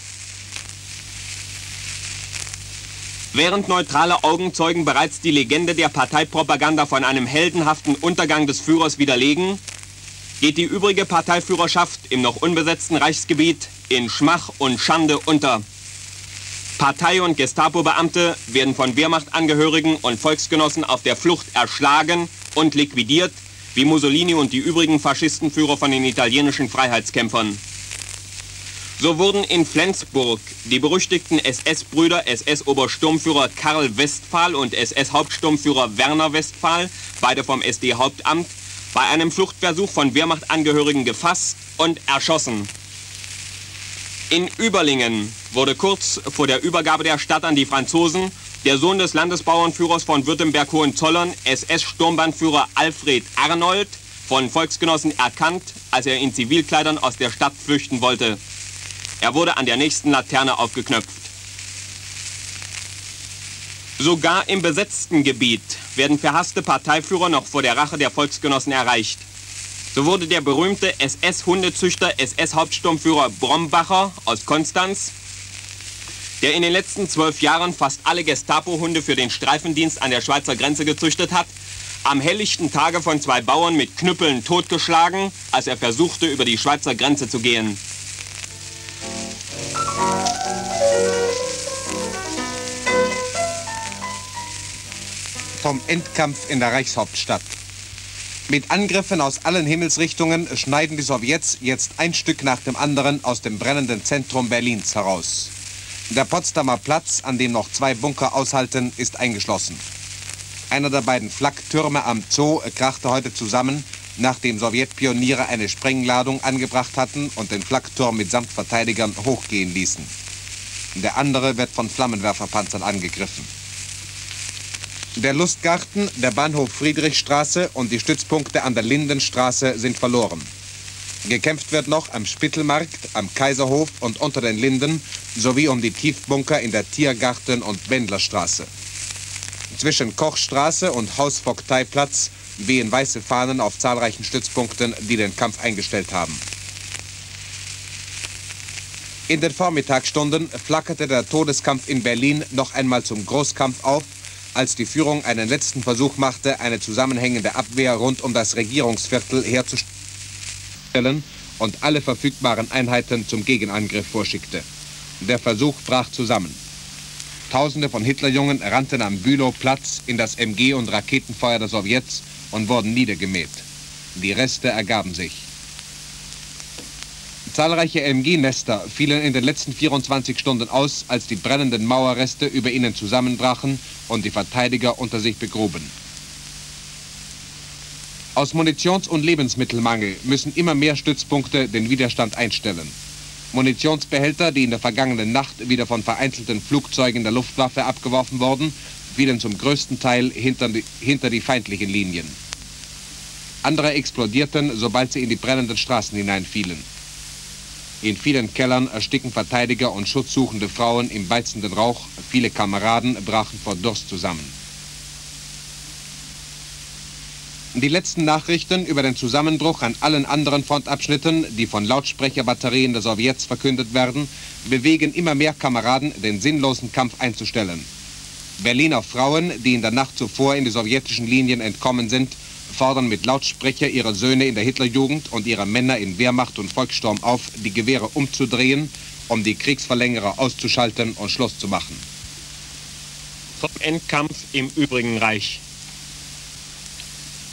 Während neutrale Augenzeugen bereits die Legende der Parteipropaganda von einem heldenhaften Untergang des Führers widerlegen, geht die übrige Parteiführerschaft im noch unbesetzten Reichsgebiet in Schmach und Schande unter. Partei- und Gestapo-Beamte werden von Wehrmachtangehörigen und Volksgenossen auf der Flucht erschlagen und liquidiert, wie Mussolini und die übrigen Faschistenführer von den italienischen Freiheitskämpfern. So wurden in Flensburg die berüchtigten SS-Brüder SS-Obersturmführer Karl Westphal und SS-Hauptsturmführer Werner Westphal, beide vom SD-Hauptamt, bei einem Fluchtversuch von Wehrmachtangehörigen gefasst und erschossen. In Überlingen wurde kurz vor der Übergabe der Stadt an die Franzosen der Sohn des Landesbauernführers von Württemberg-Hohenzollern, SS-Sturmbannführer Alfred Arnold, von Volksgenossen erkannt, als er in Zivilkleidern aus der Stadt flüchten wollte. Er wurde an der nächsten Laterne aufgeknöpft. Sogar im besetzten Gebiet werden verhasste Parteiführer noch vor der Rache der Volksgenossen erreicht. So wurde der berühmte SS-Hundezüchter, SS-Hauptsturmführer Brombacher aus Konstanz, der in den letzten zwölf Jahren fast alle Gestapo-Hunde für den Streifendienst an der Schweizer Grenze gezüchtet hat, am helllichten Tage von zwei Bauern mit Knüppeln totgeschlagen, als er versuchte, über die Schweizer Grenze zu gehen. Vom Endkampf in der Reichshauptstadt. Mit Angriffen aus allen Himmelsrichtungen schneiden die Sowjets jetzt ein Stück nach dem anderen aus dem brennenden Zentrum Berlins heraus. Der Potsdamer Platz, an dem noch zwei Bunker aushalten, ist eingeschlossen. Einer der beiden Flaktürme am Zoo krachte heute zusammen, nachdem Sowjetpioniere eine Sprengladung angebracht hatten und den Flakturm mit Samtverteidigern hochgehen ließen. Der andere wird von Flammenwerferpanzern angegriffen. Der Lustgarten, der Bahnhof Friedrichstraße und die Stützpunkte an der Lindenstraße sind verloren. Gekämpft wird noch am Spittelmarkt, am Kaiserhof und unter den Linden sowie um die Tiefbunker in der Tiergarten- und Bändlerstraße. Zwischen Kochstraße und Hausvogteiplatz wehen weiße Fahnen auf zahlreichen Stützpunkten, die den Kampf eingestellt haben. In den Vormittagsstunden flackerte der Todeskampf in Berlin noch einmal zum Großkampf auf, als die Führung einen letzten Versuch machte, eine zusammenhängende Abwehr rund um das Regierungsviertel herzustellen und alle verfügbaren Einheiten zum Gegenangriff vorschickte. Der Versuch brach zusammen. Tausende von Hitlerjungen rannten am Bülowplatz in das MG- und Raketenfeuer der Sowjets und wurden niedergemäht. Die Reste ergaben sich. Zahlreiche MG-Nester fielen in den letzten 24 Stunden aus, als die brennenden Mauerreste über ihnen zusammenbrachen und die Verteidiger unter sich begruben. Aus Munitions- und Lebensmittelmangel müssen immer mehr Stützpunkte den Widerstand einstellen. Munitionsbehälter, die in der vergangenen Nacht wieder von vereinzelten Flugzeugen der Luftwaffe abgeworfen wurden, fielen zum größten Teil hinter die, hinter die feindlichen Linien. Andere explodierten, sobald sie in die brennenden Straßen hineinfielen. In vielen Kellern ersticken Verteidiger und schutzsuchende Frauen im beizenden Rauch. Viele Kameraden brachen vor Durst zusammen. Die letzten Nachrichten über den Zusammenbruch an allen anderen Frontabschnitten, die von Lautsprecherbatterien der Sowjets verkündet werden, bewegen immer mehr Kameraden, den sinnlosen Kampf einzustellen. Berliner Frauen, die in der Nacht zuvor in die sowjetischen Linien entkommen sind, fordern mit Lautsprecher ihre Söhne in der Hitlerjugend und ihre Männer in Wehrmacht und Volkssturm auf, die Gewehre umzudrehen, um die Kriegsverlängerer auszuschalten und Schluss zu machen. Vom Endkampf im übrigen Reich.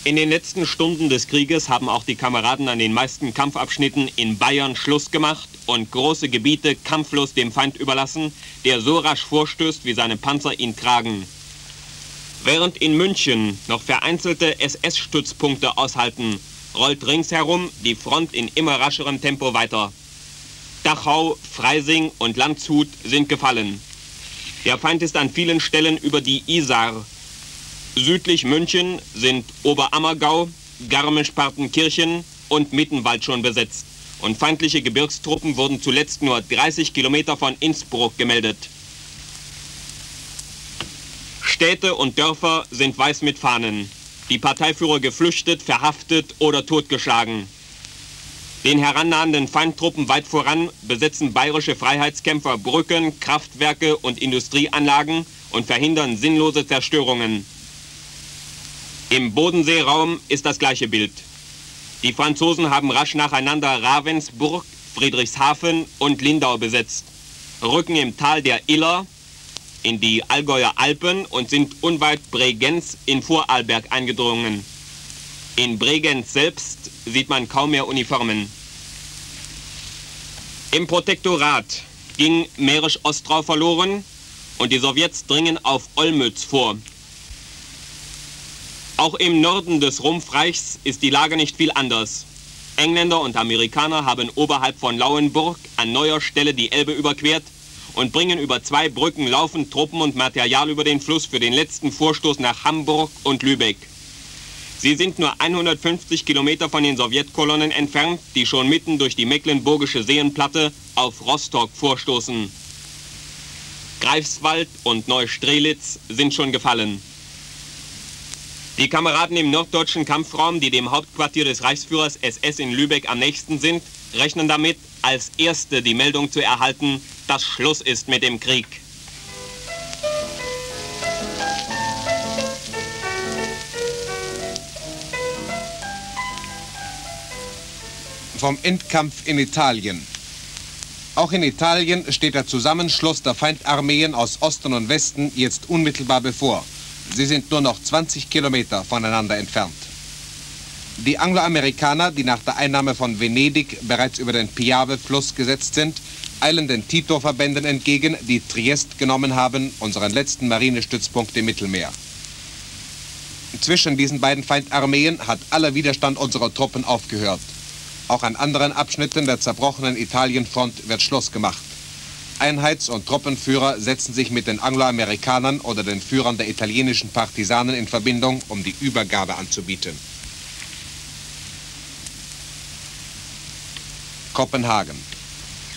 In den letzten Stunden des Krieges haben auch die Kameraden an den meisten Kampfabschnitten in Bayern Schluss gemacht und große Gebiete kampflos dem Feind überlassen, der so rasch vorstößt, wie seine Panzer ihn tragen. Während in München noch vereinzelte SS-Stützpunkte aushalten, rollt ringsherum die Front in immer rascherem Tempo weiter. Dachau, Freising und Landshut sind gefallen. Der Feind ist an vielen Stellen über die Isar. Südlich München sind Oberammergau, Garmisch-Partenkirchen und Mittenwald schon besetzt. Und feindliche Gebirgstruppen wurden zuletzt nur 30 Kilometer von Innsbruck gemeldet. Städte und Dörfer sind weiß mit Fahnen. Die Parteiführer geflüchtet, verhaftet oder totgeschlagen. Den herannahenden Feindtruppen weit voran besetzen bayerische Freiheitskämpfer Brücken, Kraftwerke und Industrieanlagen und verhindern sinnlose Zerstörungen. Im Bodenseeraum ist das gleiche Bild. Die Franzosen haben rasch nacheinander Ravensburg, Friedrichshafen und Lindau besetzt, rücken im Tal der Iller in die Allgäuer Alpen und sind unweit Bregenz in Vorarlberg eingedrungen. In Bregenz selbst sieht man kaum mehr Uniformen. Im Protektorat ging Mährisch-Ostrau verloren und die Sowjets dringen auf Olmütz vor. Auch im Norden des Rumpfreichs ist die Lage nicht viel anders. Engländer und Amerikaner haben oberhalb von Lauenburg an neuer Stelle die Elbe überquert und bringen über zwei Brücken laufend Truppen und Material über den Fluss für den letzten Vorstoß nach Hamburg und Lübeck. Sie sind nur 150 Kilometer von den Sowjetkolonnen entfernt, die schon mitten durch die mecklenburgische Seenplatte auf Rostock vorstoßen. Greifswald und Neustrelitz sind schon gefallen. Die Kameraden im norddeutschen Kampfraum, die dem Hauptquartier des Reichsführers SS in Lübeck am nächsten sind, rechnen damit, als erste die Meldung zu erhalten, dass Schluss ist mit dem Krieg. vom Endkampf in Italien. Auch in Italien steht der Zusammenschluss der Feindarmeen aus Osten und Westen jetzt unmittelbar bevor. Sie sind nur noch 20 Kilometer voneinander entfernt. Die Angloamerikaner, die nach der Einnahme von Venedig bereits über den Piave-Fluss gesetzt sind, eilen den Tito-Verbänden entgegen, die Triest genommen haben, unseren letzten Marinestützpunkt im Mittelmeer. Zwischen diesen beiden Feindarmeen hat aller Widerstand unserer Truppen aufgehört. Auch an anderen Abschnitten der zerbrochenen Italienfront wird Schluss gemacht. Einheits- und Truppenführer setzen sich mit den Angloamerikanern oder den Führern der italienischen Partisanen in Verbindung, um die Übergabe anzubieten. Kopenhagen.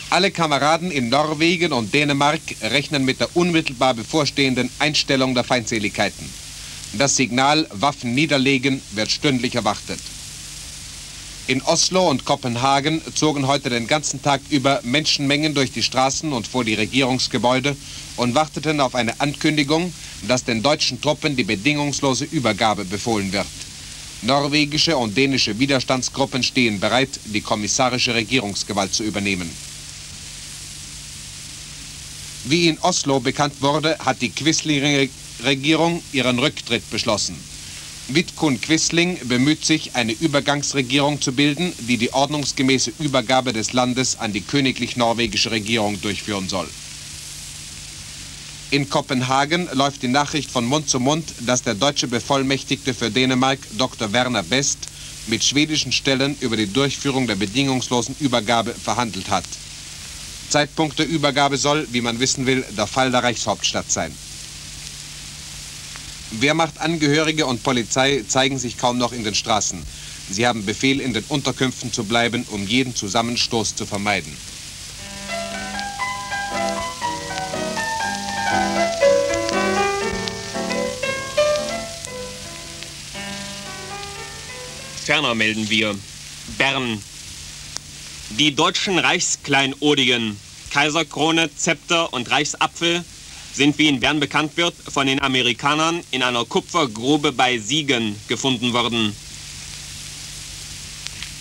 Alle Kameraden in Norwegen und Dänemark rechnen mit der unmittelbar bevorstehenden Einstellung der Feindseligkeiten. Das Signal Waffen niederlegen wird stündlich erwartet. In Oslo und Kopenhagen zogen heute den ganzen Tag über Menschenmengen durch die Straßen und vor die Regierungsgebäude und warteten auf eine Ankündigung, dass den deutschen Truppen die bedingungslose Übergabe befohlen wird. Norwegische und dänische Widerstandsgruppen stehen bereit, die kommissarische Regierungsgewalt zu übernehmen. Wie in Oslo bekannt wurde, hat die Quisling-Regierung ihren Rücktritt beschlossen. Vidkun Quisling bemüht sich, eine Übergangsregierung zu bilden, die die ordnungsgemäße Übergabe des Landes an die königlich-norwegische Regierung durchführen soll. In Kopenhagen läuft die Nachricht von Mund zu Mund, dass der deutsche Bevollmächtigte für Dänemark, Dr. Werner Best, mit schwedischen Stellen über die Durchführung der bedingungslosen Übergabe verhandelt hat. Zeitpunkt der Übergabe soll, wie man wissen will, der Fall der Reichshauptstadt sein. Wehrmachtangehörige und Polizei zeigen sich kaum noch in den Straßen. Sie haben Befehl, in den Unterkünften zu bleiben, um jeden Zusammenstoß zu vermeiden. Ferner melden wir Bern. Die deutschen Reichskleinodigen, Kaiserkrone, Zepter und Reichsapfel sind, wie in Bern bekannt wird, von den Amerikanern in einer Kupfergrube bei Siegen gefunden worden.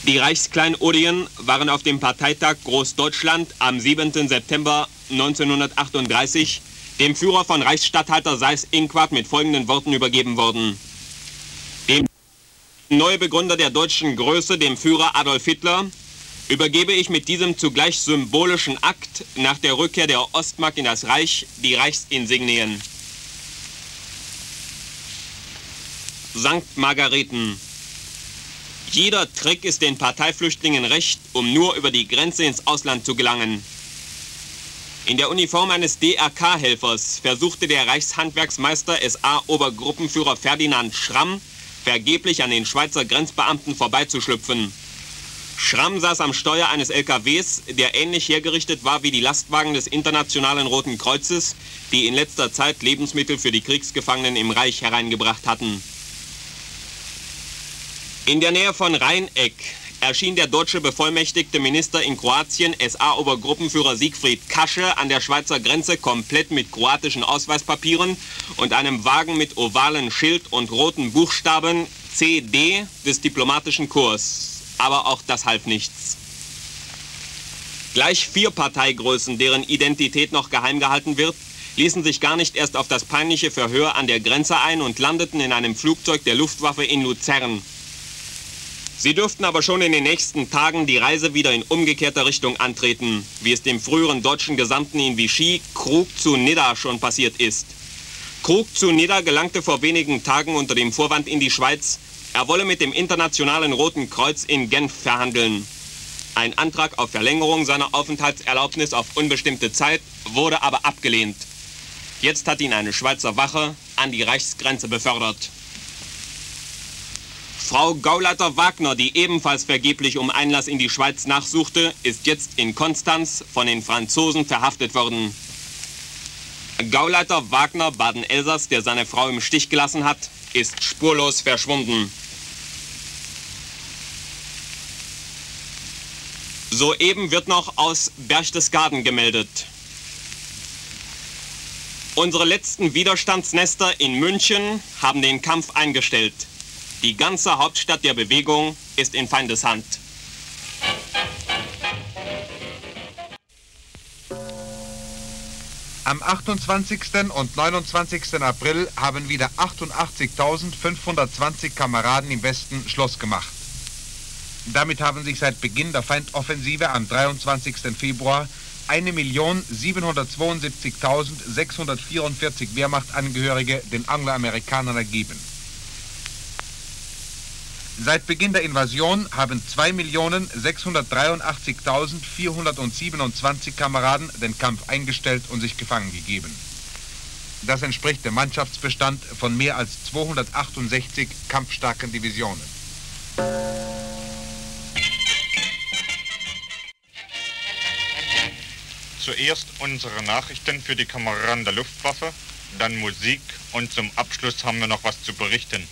Die Reichskleinodien waren auf dem Parteitag Großdeutschland am 7. September 1938 dem Führer von Reichsstatthalter Seyß-Inquart mit folgenden Worten übergeben worden. Dem neue Begründer der deutschen Größe, dem Führer Adolf Hitler, übergebe ich mit diesem zugleich symbolischen Akt nach der Rückkehr der Ostmark in das Reich die Reichsinsignien. St. Margareten. Jeder Trick ist den Parteiflüchtlingen recht, um nur über die Grenze ins Ausland zu gelangen. In der Uniform eines DRK-Helfers versuchte der Reichshandwerksmeister SA-Obergruppenführer Ferdinand Schramm vergeblich an den Schweizer Grenzbeamten vorbeizuschlüpfen. Schramm saß am Steuer eines LKWs, der ähnlich hergerichtet war wie die Lastwagen des Internationalen Roten Kreuzes, die in letzter Zeit Lebensmittel für die Kriegsgefangenen im Reich hereingebracht hatten. In der Nähe von Rheineck erschien der deutsche bevollmächtigte Minister in Kroatien, SA-Obergruppenführer Siegfried Kasche, an der Schweizer Grenze komplett mit kroatischen Ausweispapieren und einem Wagen mit ovalen Schild und roten Buchstaben CD des diplomatischen Kurs aber auch das half nichts. Gleich vier Parteigrößen, deren Identität noch geheim gehalten wird, ließen sich gar nicht erst auf das peinliche Verhör an der Grenze ein und landeten in einem Flugzeug der Luftwaffe in Luzern. Sie dürften aber schon in den nächsten Tagen die Reise wieder in umgekehrter Richtung antreten, wie es dem früheren deutschen Gesandten in Vichy, Krug zu Nidda, schon passiert ist. Krug zu Nidda gelangte vor wenigen Tagen unter dem Vorwand in die Schweiz, er wolle mit dem Internationalen Roten Kreuz in Genf verhandeln. Ein Antrag auf Verlängerung seiner Aufenthaltserlaubnis auf unbestimmte Zeit wurde aber abgelehnt. Jetzt hat ihn eine Schweizer Wache an die Reichsgrenze befördert. Frau Gauleiter Wagner, die ebenfalls vergeblich um Einlass in die Schweiz nachsuchte, ist jetzt in Konstanz von den Franzosen verhaftet worden. Gauleiter Wagner Baden-Elsass, der seine Frau im Stich gelassen hat, ist spurlos verschwunden. Soeben wird noch aus Berchtesgaden gemeldet. Unsere letzten Widerstandsnester in München haben den Kampf eingestellt. Die ganze Hauptstadt der Bewegung ist in Feindeshand. Am 28. und 29. April haben wieder 88.520 Kameraden im Westen Schluss gemacht. Damit haben sich seit Beginn der Feindoffensive am 23. Februar 1.772.644 Wehrmachtsangehörige den Angloamerikanern ergeben. Seit Beginn der Invasion haben 2.683.427 Kameraden den Kampf eingestellt und sich gefangen gegeben. Das entspricht dem Mannschaftsbestand von mehr als 268 kampfstarken Divisionen. Zuerst unsere Nachrichten für die Kameraden der Luftwaffe, dann Musik und zum Abschluss haben wir noch was zu berichten.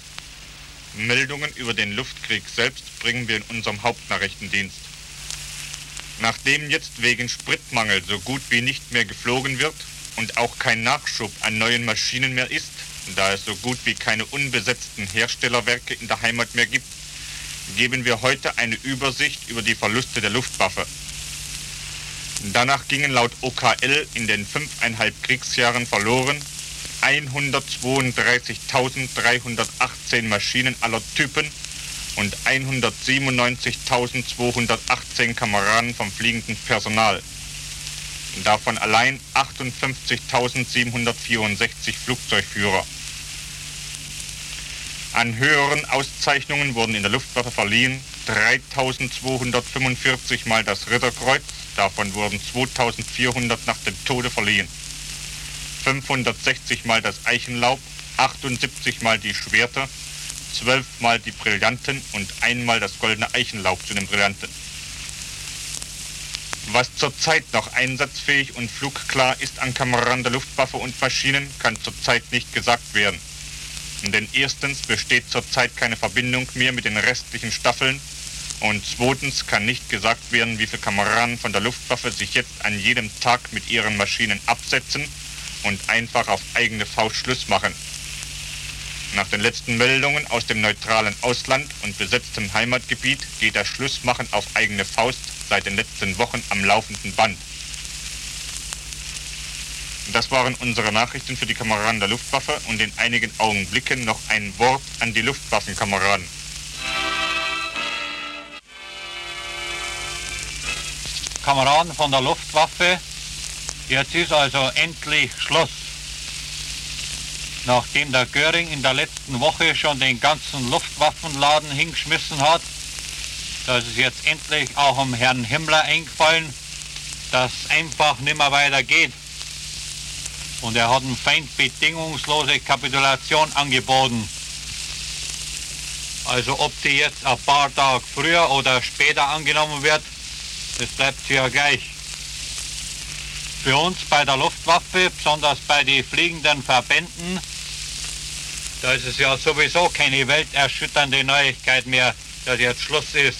Meldungen über den Luftkrieg selbst bringen wir in unserem Hauptnachrichtendienst. Nachdem jetzt wegen Spritmangel so gut wie nicht mehr geflogen wird und auch kein Nachschub an neuen Maschinen mehr ist, da es so gut wie keine unbesetzten Herstellerwerke in der Heimat mehr gibt, geben wir heute eine Übersicht über die Verluste der Luftwaffe. Danach gingen laut OKL in den fünfeinhalb Kriegsjahren verloren 132.318 Maschinen aller Typen und 197.218 Kameraden vom fliegenden Personal. Davon allein 58.764 Flugzeugführer. An höheren Auszeichnungen wurden in der Luftwaffe verliehen 3.245 Mal das Ritterkreuz, Davon wurden 2400 nach dem Tode verliehen. 560 mal das Eichenlaub, 78 mal die Schwerter, 12 mal die Brillanten und einmal das goldene Eichenlaub zu den Brillanten. Was zurzeit noch einsatzfähig und flugklar ist an Kameraden der Luftwaffe und Maschinen, kann zurzeit nicht gesagt werden. Denn erstens besteht zurzeit keine Verbindung mehr mit den restlichen Staffeln und zweitens kann nicht gesagt werden, wie viele Kameraden von der Luftwaffe sich jetzt an jedem Tag mit ihren Maschinen absetzen und einfach auf eigene Faust Schluss machen. Nach den letzten Meldungen aus dem neutralen Ausland und besetztem Heimatgebiet geht das Schlussmachen auf eigene Faust seit den letzten Wochen am laufenden Band. Das waren unsere Nachrichten für die Kameraden der Luftwaffe und in einigen Augenblicken noch ein Wort an die Luftwaffenkameraden. Kameraden von der Luftwaffe, jetzt ist also endlich Schluss. Nachdem der Göring in der letzten Woche schon den ganzen Luftwaffenladen hingeschmissen hat, da ist es jetzt endlich auch um Herrn Himmler eingefallen, dass einfach nimmer weiter geht. Und er hat dem Feind bedingungslose Kapitulation angeboten. Also ob die jetzt ein paar Tage früher oder später angenommen wird, das bleibt ja gleich. Für uns bei der Luftwaffe, besonders bei den fliegenden Verbänden, da ist es ja sowieso keine welterschütternde Neuigkeit mehr, dass jetzt Schluss ist.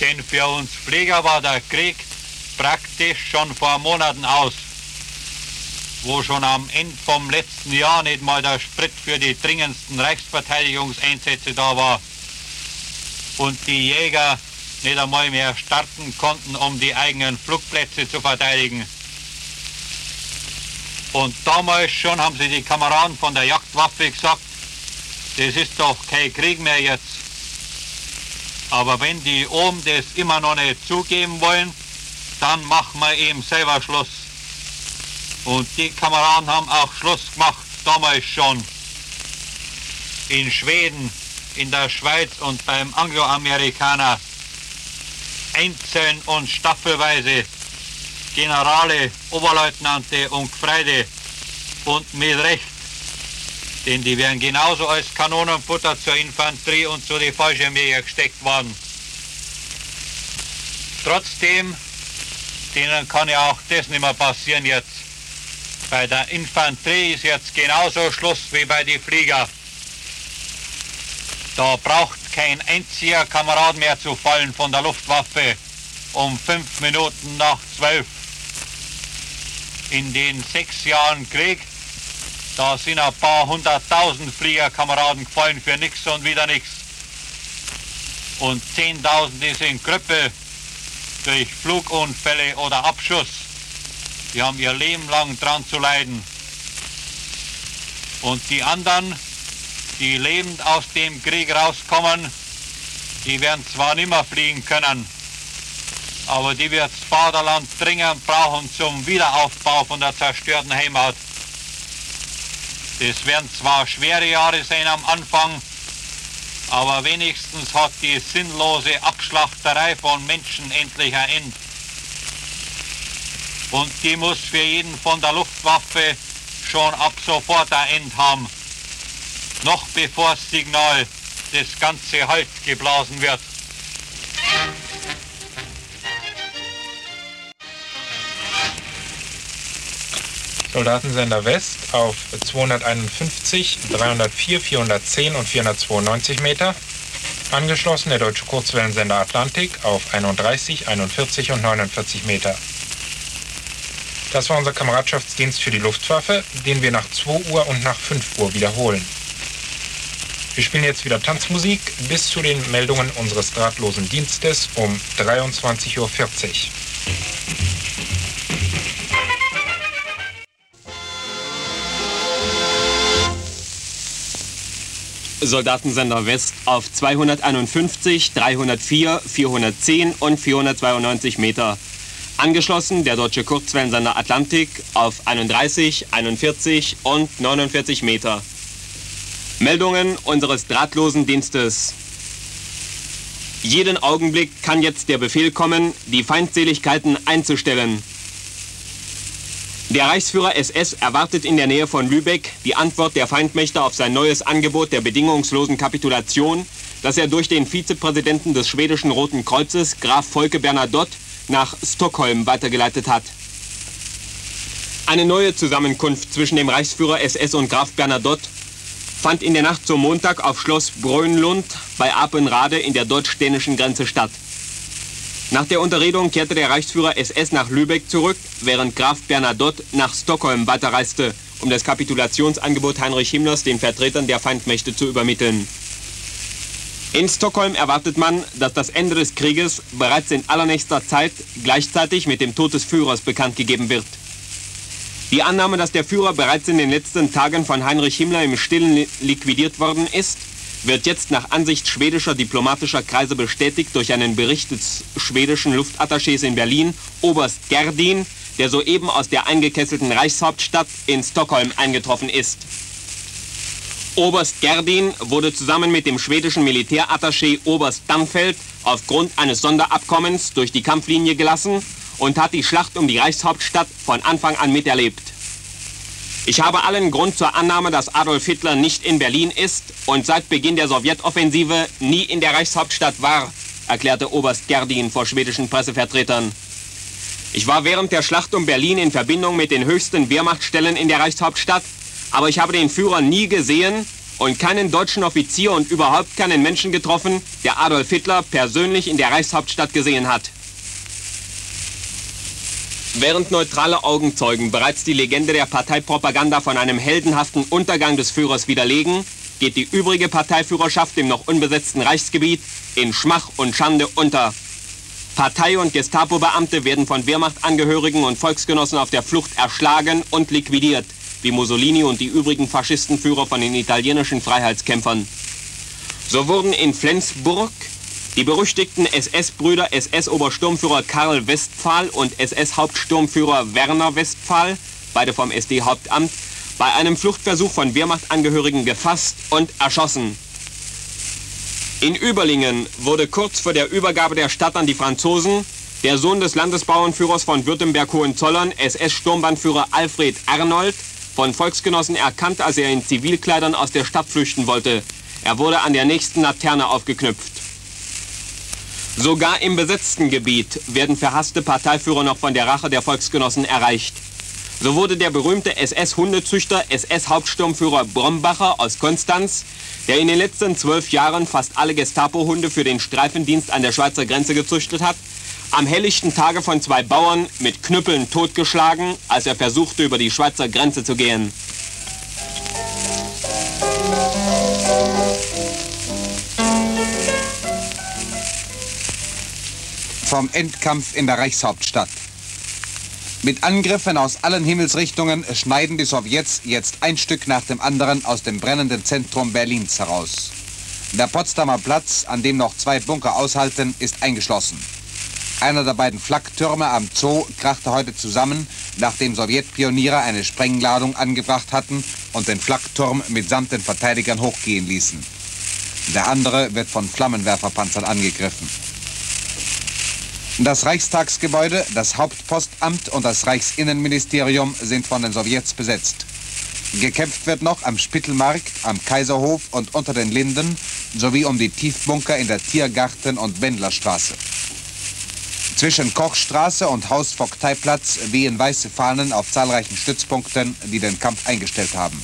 Denn für uns Flieger war der Krieg praktisch schon vor Monaten aus, wo schon am Ende vom letzten Jahr nicht mal der Sprit für die dringendsten Reichsverteidigungseinsätze da war. Und die Jäger nicht einmal mehr starten konnten, um die eigenen Flugplätze zu verteidigen. Und damals schon haben sie die Kameraden von der Jagdwaffe gesagt, das ist doch kein Krieg mehr jetzt. Aber wenn die oben das immer noch nicht zugeben wollen, dann machen wir eben selber Schluss. Und die Kameraden haben auch Schluss gemacht, damals schon. In Schweden, in der Schweiz und beim Angloamerikaner. Einzeln und staffelweise Generale, Oberleutnante und Gefreide und mit Recht. Denn die wären genauso als Kanonenfutter zur Infanterie und zu den Fallschirmjäger gesteckt worden. Trotzdem, denen kann ja auch das nicht mehr passieren jetzt. Bei der Infanterie ist jetzt genauso Schluss wie bei den Flieger. Da braucht kein einziger Kamerad mehr zu fallen von der Luftwaffe um fünf Minuten nach zwölf. In den sechs Jahren Krieg, da sind ein paar hunderttausend Fliegerkameraden gefallen für nichts und wieder nichts. Und zehntausend ist in Krüppel durch Flugunfälle oder Abschuss. Die haben ihr Leben lang dran zu leiden. Und die anderen, die lebend aus dem Krieg rauskommen, die werden zwar nicht mehr fliegen können, aber die wird das Vaterland dringend brauchen zum Wiederaufbau von der zerstörten Heimat. Das werden zwar schwere Jahre sein am Anfang, aber wenigstens hat die sinnlose Abschlachterei von Menschen endlich ein Ende. Und die muss für jeden von der Luftwaffe schon ab sofort ein Ende haben. Noch bevor das Signal das ganze Halt geblasen wird. Soldatensender West auf 251, 304, 410 und 492 Meter. Angeschlossen der deutsche Kurzwellensender Atlantik auf 31, 41 und 49 Meter. Das war unser Kameradschaftsdienst für die Luftwaffe, den wir nach 2 Uhr und nach 5 Uhr wiederholen. Wir spielen jetzt wieder Tanzmusik bis zu den Meldungen unseres drahtlosen Dienstes um 23.40 Uhr. Soldatensender West auf 251, 304, 410 und 492 Meter. Angeschlossen der deutsche Kurzwellensender Atlantik auf 31, 41 und 49 Meter. Meldungen unseres drahtlosen Dienstes. Jeden Augenblick kann jetzt der Befehl kommen, die Feindseligkeiten einzustellen. Der Reichsführer SS erwartet in der Nähe von Lübeck die Antwort der Feindmächte auf sein neues Angebot der bedingungslosen Kapitulation, das er durch den Vizepräsidenten des schwedischen Roten Kreuzes, Graf Volke Bernadotte, nach Stockholm weitergeleitet hat. Eine neue Zusammenkunft zwischen dem Reichsführer SS und Graf Bernadotte fand in der Nacht zum Montag auf Schloss Brönlund bei Apenrade in der deutsch-dänischen Grenze statt. Nach der Unterredung kehrte der Reichsführer SS nach Lübeck zurück, während Graf Bernadotte nach Stockholm weiterreiste, um das Kapitulationsangebot Heinrich Himmlers den Vertretern der Feindmächte zu übermitteln. In Stockholm erwartet man, dass das Ende des Krieges bereits in allernächster Zeit gleichzeitig mit dem Tod des Führers bekannt gegeben wird. Die Annahme, dass der Führer bereits in den letzten Tagen von Heinrich Himmler im Stillen liquidiert worden ist, wird jetzt nach Ansicht schwedischer diplomatischer Kreise bestätigt durch einen Bericht des schwedischen Luftattachés in Berlin, Oberst Gerdin, der soeben aus der eingekesselten Reichshauptstadt in Stockholm eingetroffen ist. Oberst Gerdin wurde zusammen mit dem schwedischen Militärattaché Oberst Danfeld aufgrund eines Sonderabkommens durch die Kampflinie gelassen und hat die Schlacht um die Reichshauptstadt von Anfang an miterlebt. Ich habe allen Grund zur Annahme, dass Adolf Hitler nicht in Berlin ist und seit Beginn der Sowjetoffensive nie in der Reichshauptstadt war, erklärte Oberst Gerdin vor schwedischen Pressevertretern. Ich war während der Schlacht um Berlin in Verbindung mit den höchsten Wehrmachtstellen in der Reichshauptstadt, aber ich habe den Führer nie gesehen und keinen deutschen Offizier und überhaupt keinen Menschen getroffen, der Adolf Hitler persönlich in der Reichshauptstadt gesehen hat. Während neutrale Augenzeugen bereits die Legende der Parteipropaganda von einem heldenhaften Untergang des Führers widerlegen, geht die übrige Parteiführerschaft im noch unbesetzten Reichsgebiet in Schmach und Schande unter. Partei- und Gestapo-Beamte werden von Wehrmachtangehörigen und Volksgenossen auf der Flucht erschlagen und liquidiert, wie Mussolini und die übrigen Faschistenführer von den italienischen Freiheitskämpfern. So wurden in Flensburg Die berüchtigten SS-Brüder SS-Obersturmführer Karl Westphal und SS-Hauptsturmführer Werner Westphal, beide vom SD-Hauptamt, bei einem Fluchtversuch von Wehrmachtangehörigen gefasst und erschossen. In Überlingen wurde kurz vor der Übergabe der Stadt an die Franzosen der Sohn des Landesbauernführers von Württemberg-Hohenzollern, SS-Sturmbannführer Alfred Arnold, von Volksgenossen erkannt, als er in Zivilkleidern aus der Stadt flüchten wollte. Er wurde an der nächsten Laterne aufgeknüpft. Sogar im besetzten Gebiet werden verhasste Parteiführer noch von der Rache der Volksgenossen erreicht. So wurde der berühmte SS-Hundezüchter, SS-Hauptsturmführer Brombacher aus Konstanz, der in den letzten zwölf Jahren fast alle Gestapo-Hunde für den Streifendienst an der Schweizer Grenze gezüchtet hat, am helllichten Tage von zwei Bauern mit Knüppeln totgeschlagen, als er versuchte, über die Schweizer Grenze zu gehen. Vom Endkampf in der Reichshauptstadt. Mit Angriffen aus allen Himmelsrichtungen schneiden die Sowjets jetzt ein Stück nach dem anderen aus dem brennenden Zentrum Berlins heraus. Der Potsdamer Platz, an dem noch zwei Bunker aushalten, ist eingeschlossen. Einer der beiden Flaktürme am Zoo krachte heute zusammen, nachdem Sowjetpioniere eine Sprengladung angebracht hatten und den Flakturm mitsamt den Verteidigern hochgehen ließen. Der andere wird von Flammenwerferpanzern angegriffen. Das Reichstagsgebäude, das Hauptpostamt und das Reichsinnenministerium sind von den Sowjets besetzt. Gekämpft wird noch am Spittelmarkt, am Kaiserhof und unter den Linden sowie um die Tiefbunker in der Tiergarten- und Wendlerstraße. Zwischen Kochstraße und Hausvogteiplatz wehen weiße Fahnen auf zahlreichen Stützpunkten, die den Kampf eingestellt haben.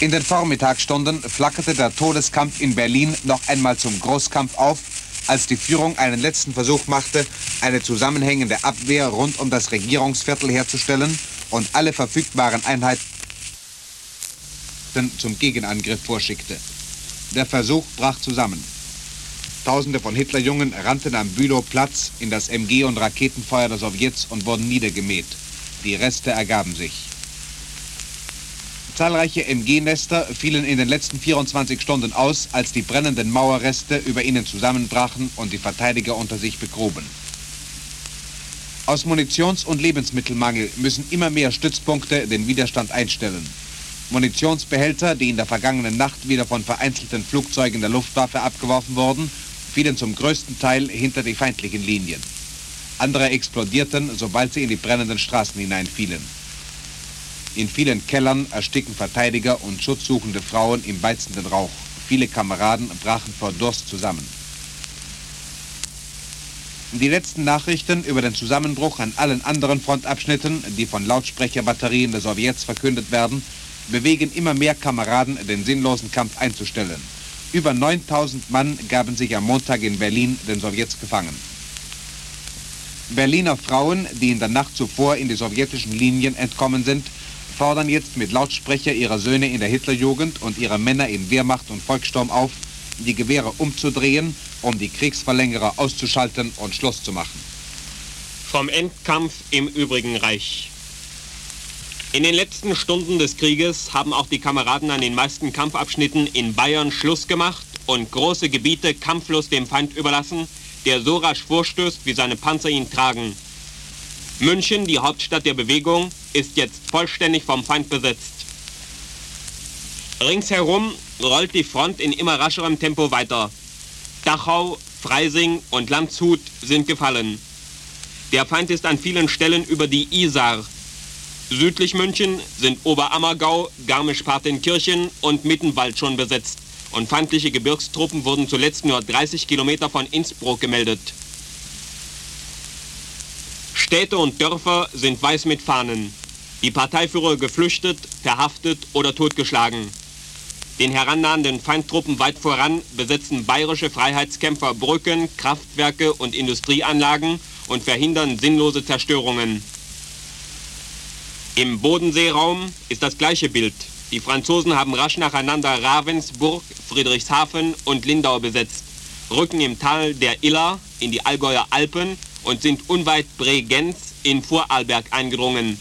In den Vormittagsstunden flackerte der Todeskampf in Berlin noch einmal zum Großkampf auf, als die Führung einen letzten Versuch machte, eine zusammenhängende Abwehr rund um das Regierungsviertel herzustellen und alle verfügbaren Einheiten zum Gegenangriff vorschickte. Der Versuch brach zusammen. Tausende von Hitlerjungen rannten am Bülowplatz in das MG- und Raketenfeuer der Sowjets und wurden niedergemäht. Die Reste ergaben sich. Zahlreiche MG-Nester fielen in den letzten 24 Stunden aus, als die brennenden Mauerreste über ihnen zusammenbrachen und die Verteidiger unter sich begruben. Aus Munitions- und Lebensmittelmangel müssen immer mehr Stützpunkte den Widerstand einstellen. Munitionsbehälter, die in der vergangenen Nacht wieder von vereinzelten Flugzeugen der Luftwaffe abgeworfen wurden, fielen zum größten Teil hinter die feindlichen Linien. Andere explodierten, sobald sie in die brennenden Straßen hineinfielen. In vielen Kellern ersticken Verteidiger und schutzsuchende Frauen im beizenden Rauch. Viele Kameraden brachen vor Durst zusammen. Die letzten Nachrichten über den Zusammenbruch an allen anderen Frontabschnitten, die von Lautsprecherbatterien der Sowjets verkündet werden, bewegen immer mehr Kameraden, den sinnlosen Kampf einzustellen. Über 9000 Mann gaben sich am Montag in Berlin den Sowjets gefangen. Berliner Frauen, die in der Nacht zuvor in die sowjetischen Linien entkommen sind, fordern jetzt mit Lautsprecher ihre Söhne in der Hitlerjugend und ihre Männer in Wehrmacht und Volkssturm auf, die Gewehre umzudrehen, um die Kriegsverlängerer auszuschalten und Schluss zu machen. Vom Endkampf im übrigen Reich. In den letzten Stunden des Krieges haben auch die Kameraden an den meisten Kampfabschnitten in Bayern Schluss gemacht und große Gebiete kampflos dem Feind überlassen, der so rasch vorstößt, wie seine Panzer ihn tragen. München, die Hauptstadt der Bewegung, ist jetzt vollständig vom Feind besetzt. Ringsherum rollt die Front in immer rascherem Tempo weiter. Dachau, Freising und Landshut sind gefallen. Der Feind ist an vielen Stellen über die Isar. Südlich München sind Oberammergau, Garmisch-Partenkirchen und Mittenwald schon besetzt. Und feindliche Gebirgstruppen wurden zuletzt nur 30 Kilometer von Innsbruck gemeldet. Städte und Dörfer sind weiß mit Fahnen. Die Parteiführer geflüchtet, verhaftet oder totgeschlagen. Den herannahenden Feindtruppen weit voran besetzen bayerische Freiheitskämpfer Brücken, Kraftwerke und Industrieanlagen und verhindern sinnlose Zerstörungen. Im Bodenseeraum ist das gleiche Bild. Die Franzosen haben rasch nacheinander Ravensburg, Friedrichshafen und Lindau besetzt, rücken im Tal der Iller in die Allgäuer Alpen und sind unweit Bregenz in Vorarlberg eingedrungen.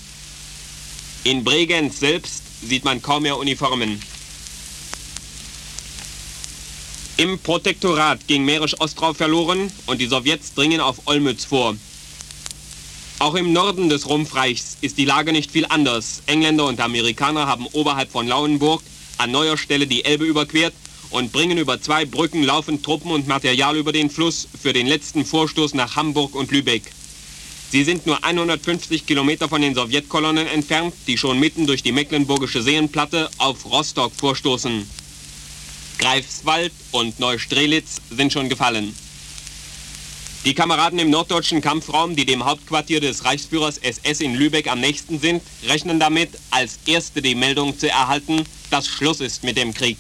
In Bregenz selbst sieht man kaum mehr Uniformen. Im Protektorat ging Mährisch-Ostrau verloren und die Sowjets dringen auf Olmütz vor. Auch im Norden des Rumpfreichs ist die Lage nicht viel anders. Engländer und Amerikaner haben oberhalb von Lauenburg an neuer Stelle die Elbe überquert und bringen über zwei Brücken laufend Truppen und Material über den Fluss für den letzten Vorstoß nach Hamburg und Lübeck. Sie sind nur 150 Kilometer von den Sowjetkolonnen entfernt, die schon mitten durch die Mecklenburgische Seenplatte auf Rostock vorstoßen. Greifswald und Neustrelitz sind schon gefallen. Die Kameraden im norddeutschen Kampfraum, die dem Hauptquartier des Reichsführers SS in Lübeck am nächsten sind, rechnen damit, als erste die Meldung zu erhalten, dass Schluss ist mit dem Krieg.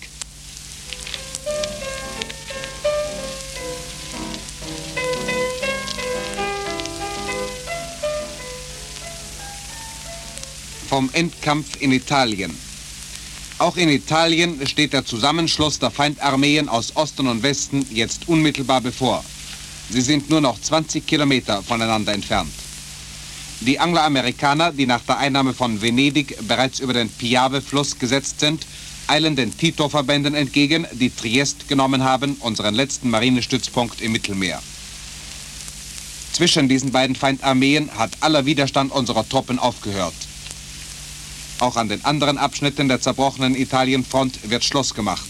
Vom Endkampf in Italien. Auch in Italien steht der Zusammenschluss der Feindarmeen aus Osten und Westen jetzt unmittelbar bevor. Sie sind nur noch 20 Kilometer voneinander entfernt. Die Angloamerikaner, die nach der Einnahme von Venedig bereits über den Piave-Fluss gesetzt sind, eilen den Tito-Verbänden entgegen, die Triest genommen haben, unseren letzten Marinestützpunkt im Mittelmeer. Zwischen diesen beiden Feindarmeen hat aller Widerstand unserer Truppen aufgehört. Auch an den anderen Abschnitten der zerbrochenen Italienfront wird Schluss gemacht.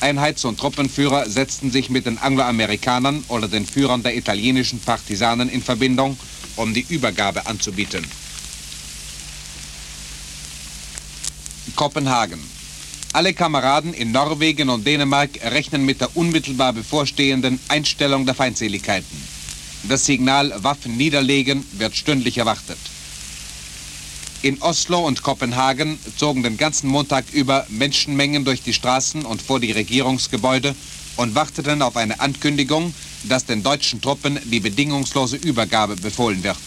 Einheits- und Truppenführer setzten sich mit den Angloamerikanern oder den Führern der italienischen Partisanen in Verbindung, um die Übergabe anzubieten. Kopenhagen. Alle Kameraden in Norwegen und Dänemark rechnen mit der unmittelbar bevorstehenden Einstellung der Feindseligkeiten. Das Signal Waffen niederlegen wird stündlich erwartet. In Oslo und Kopenhagen zogen den ganzen Montag über Menschenmengen durch die Straßen und vor die Regierungsgebäude und warteten auf eine Ankündigung, dass den deutschen Truppen die bedingungslose Übergabe befohlen wird.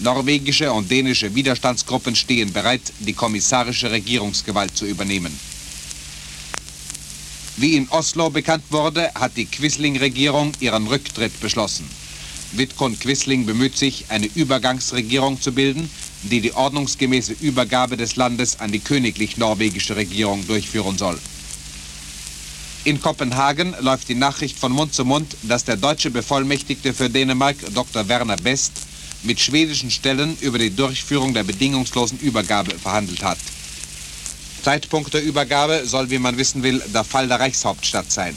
Norwegische und dänische Widerstandsgruppen stehen bereit, die kommissarische Regierungsgewalt zu übernehmen. Wie in Oslo bekannt wurde, hat die Quisling-Regierung ihren Rücktritt beschlossen. Vidkun Quisling bemüht sich, eine Übergangsregierung zu bilden, die die ordnungsgemäße Übergabe des Landes an die königlich-norwegische Regierung durchführen soll. In Kopenhagen läuft die Nachricht von Mund zu Mund, dass der deutsche Bevollmächtigte für Dänemark, Dr. Werner Best, mit schwedischen Stellen über die Durchführung der bedingungslosen Übergabe verhandelt hat. Zeitpunkt der Übergabe soll, wie man wissen will, der Fall der Reichshauptstadt sein.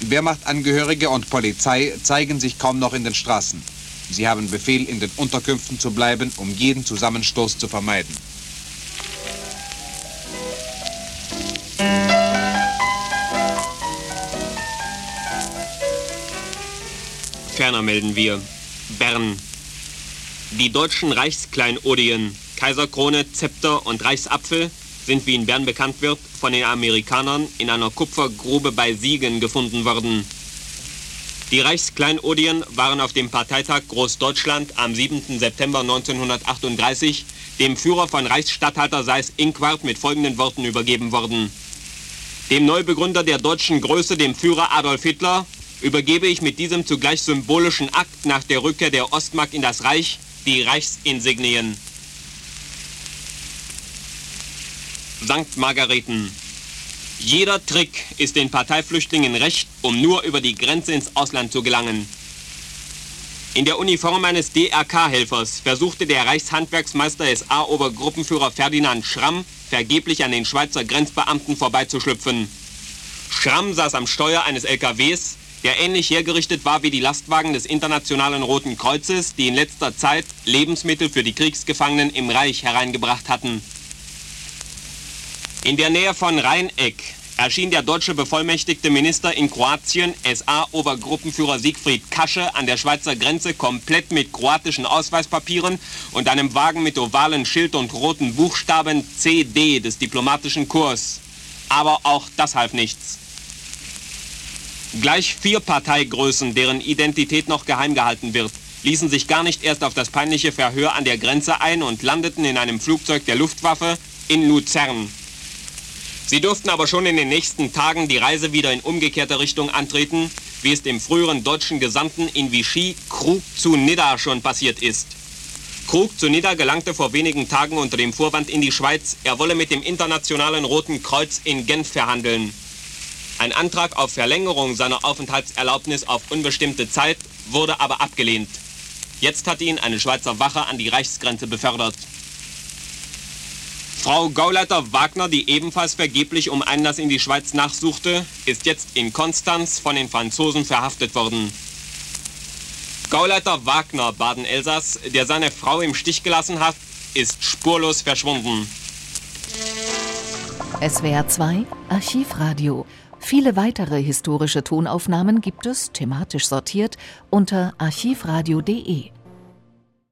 Wehrmachtangehörige und Polizei zeigen sich kaum noch in den Straßen. Sie haben Befehl, in den Unterkünften zu bleiben, um jeden Zusammenstoß zu vermeiden. Ferner melden wir Bern. Die deutschen Reichskleinodien, Kaiserkrone, Zepter und Reichsapfel sind, wie in Bern bekannt wird, von den Amerikanern in einer Kupfergrube bei Siegen gefunden worden. Die Reichskleinodien waren auf dem Parteitag Großdeutschland am 7. September 1938 dem Führer von Reichsstatthalter Seyß-Inquart mit folgenden Worten übergeben worden. Dem Neubegründer der deutschen Größe, dem Führer Adolf Hitler, übergebe ich mit diesem zugleich symbolischen Akt nach der Rückkehr der Ostmark in das Reich die Reichsinsignien. St. Margareten. Jeder Trick ist den Parteiflüchtlingen recht, um nur über die Grenze ins Ausland zu gelangen. In der Uniform eines DRK-Helfers versuchte der Reichshandwerksmeister SA-Obergruppenführer Ferdinand Schramm vergeblich an den Schweizer Grenzbeamten vorbeizuschlüpfen. Schramm saß am Steuer eines LKWs, der ähnlich hergerichtet war wie die Lastwagen des Internationalen Roten Kreuzes, die in letzter Zeit Lebensmittel für die Kriegsgefangenen im Reich hereingebracht hatten. In der Nähe von Rheineck erschien der deutsche bevollmächtigte Minister in Kroatien, SA-Obergruppenführer Siegfried Kasche, an der Schweizer Grenze komplett mit kroatischen Ausweispapieren und einem Wagen mit ovalen Schild und roten Buchstaben CD des diplomatischen Kurs. Aber auch das half nichts. Gleich vier Parteigrößen, deren Identität noch geheim gehalten wird, ließen sich gar nicht erst auf das peinliche Verhör an der Grenze ein und landeten in einem Flugzeug der Luftwaffe in Luzern. Sie durften aber schon in den nächsten Tagen die Reise wieder in umgekehrter Richtung antreten, wie es dem früheren deutschen Gesandten in Vichy Krug zu Nidda schon passiert ist. Krug zu Nidda gelangte vor wenigen Tagen unter dem Vorwand in die Schweiz, er wolle mit dem Internationalen Roten Kreuz in Genf verhandeln. Ein Antrag auf Verlängerung seiner Aufenthaltserlaubnis auf unbestimmte Zeit wurde aber abgelehnt. Jetzt hat ihn eine Schweizer Wache an die Reichsgrenze befördert. Frau Gauleiter Wagner, die ebenfalls vergeblich um Einlass in die Schweiz nachsuchte, ist jetzt in Konstanz von den Franzosen verhaftet worden. Gauleiter Wagner, Baden-Elsass, der seine Frau im Stich gelassen hat, ist spurlos verschwunden. SWR 2 Archivradio. Viele weitere historische Tonaufnahmen gibt es, thematisch sortiert, unter archivradio.de.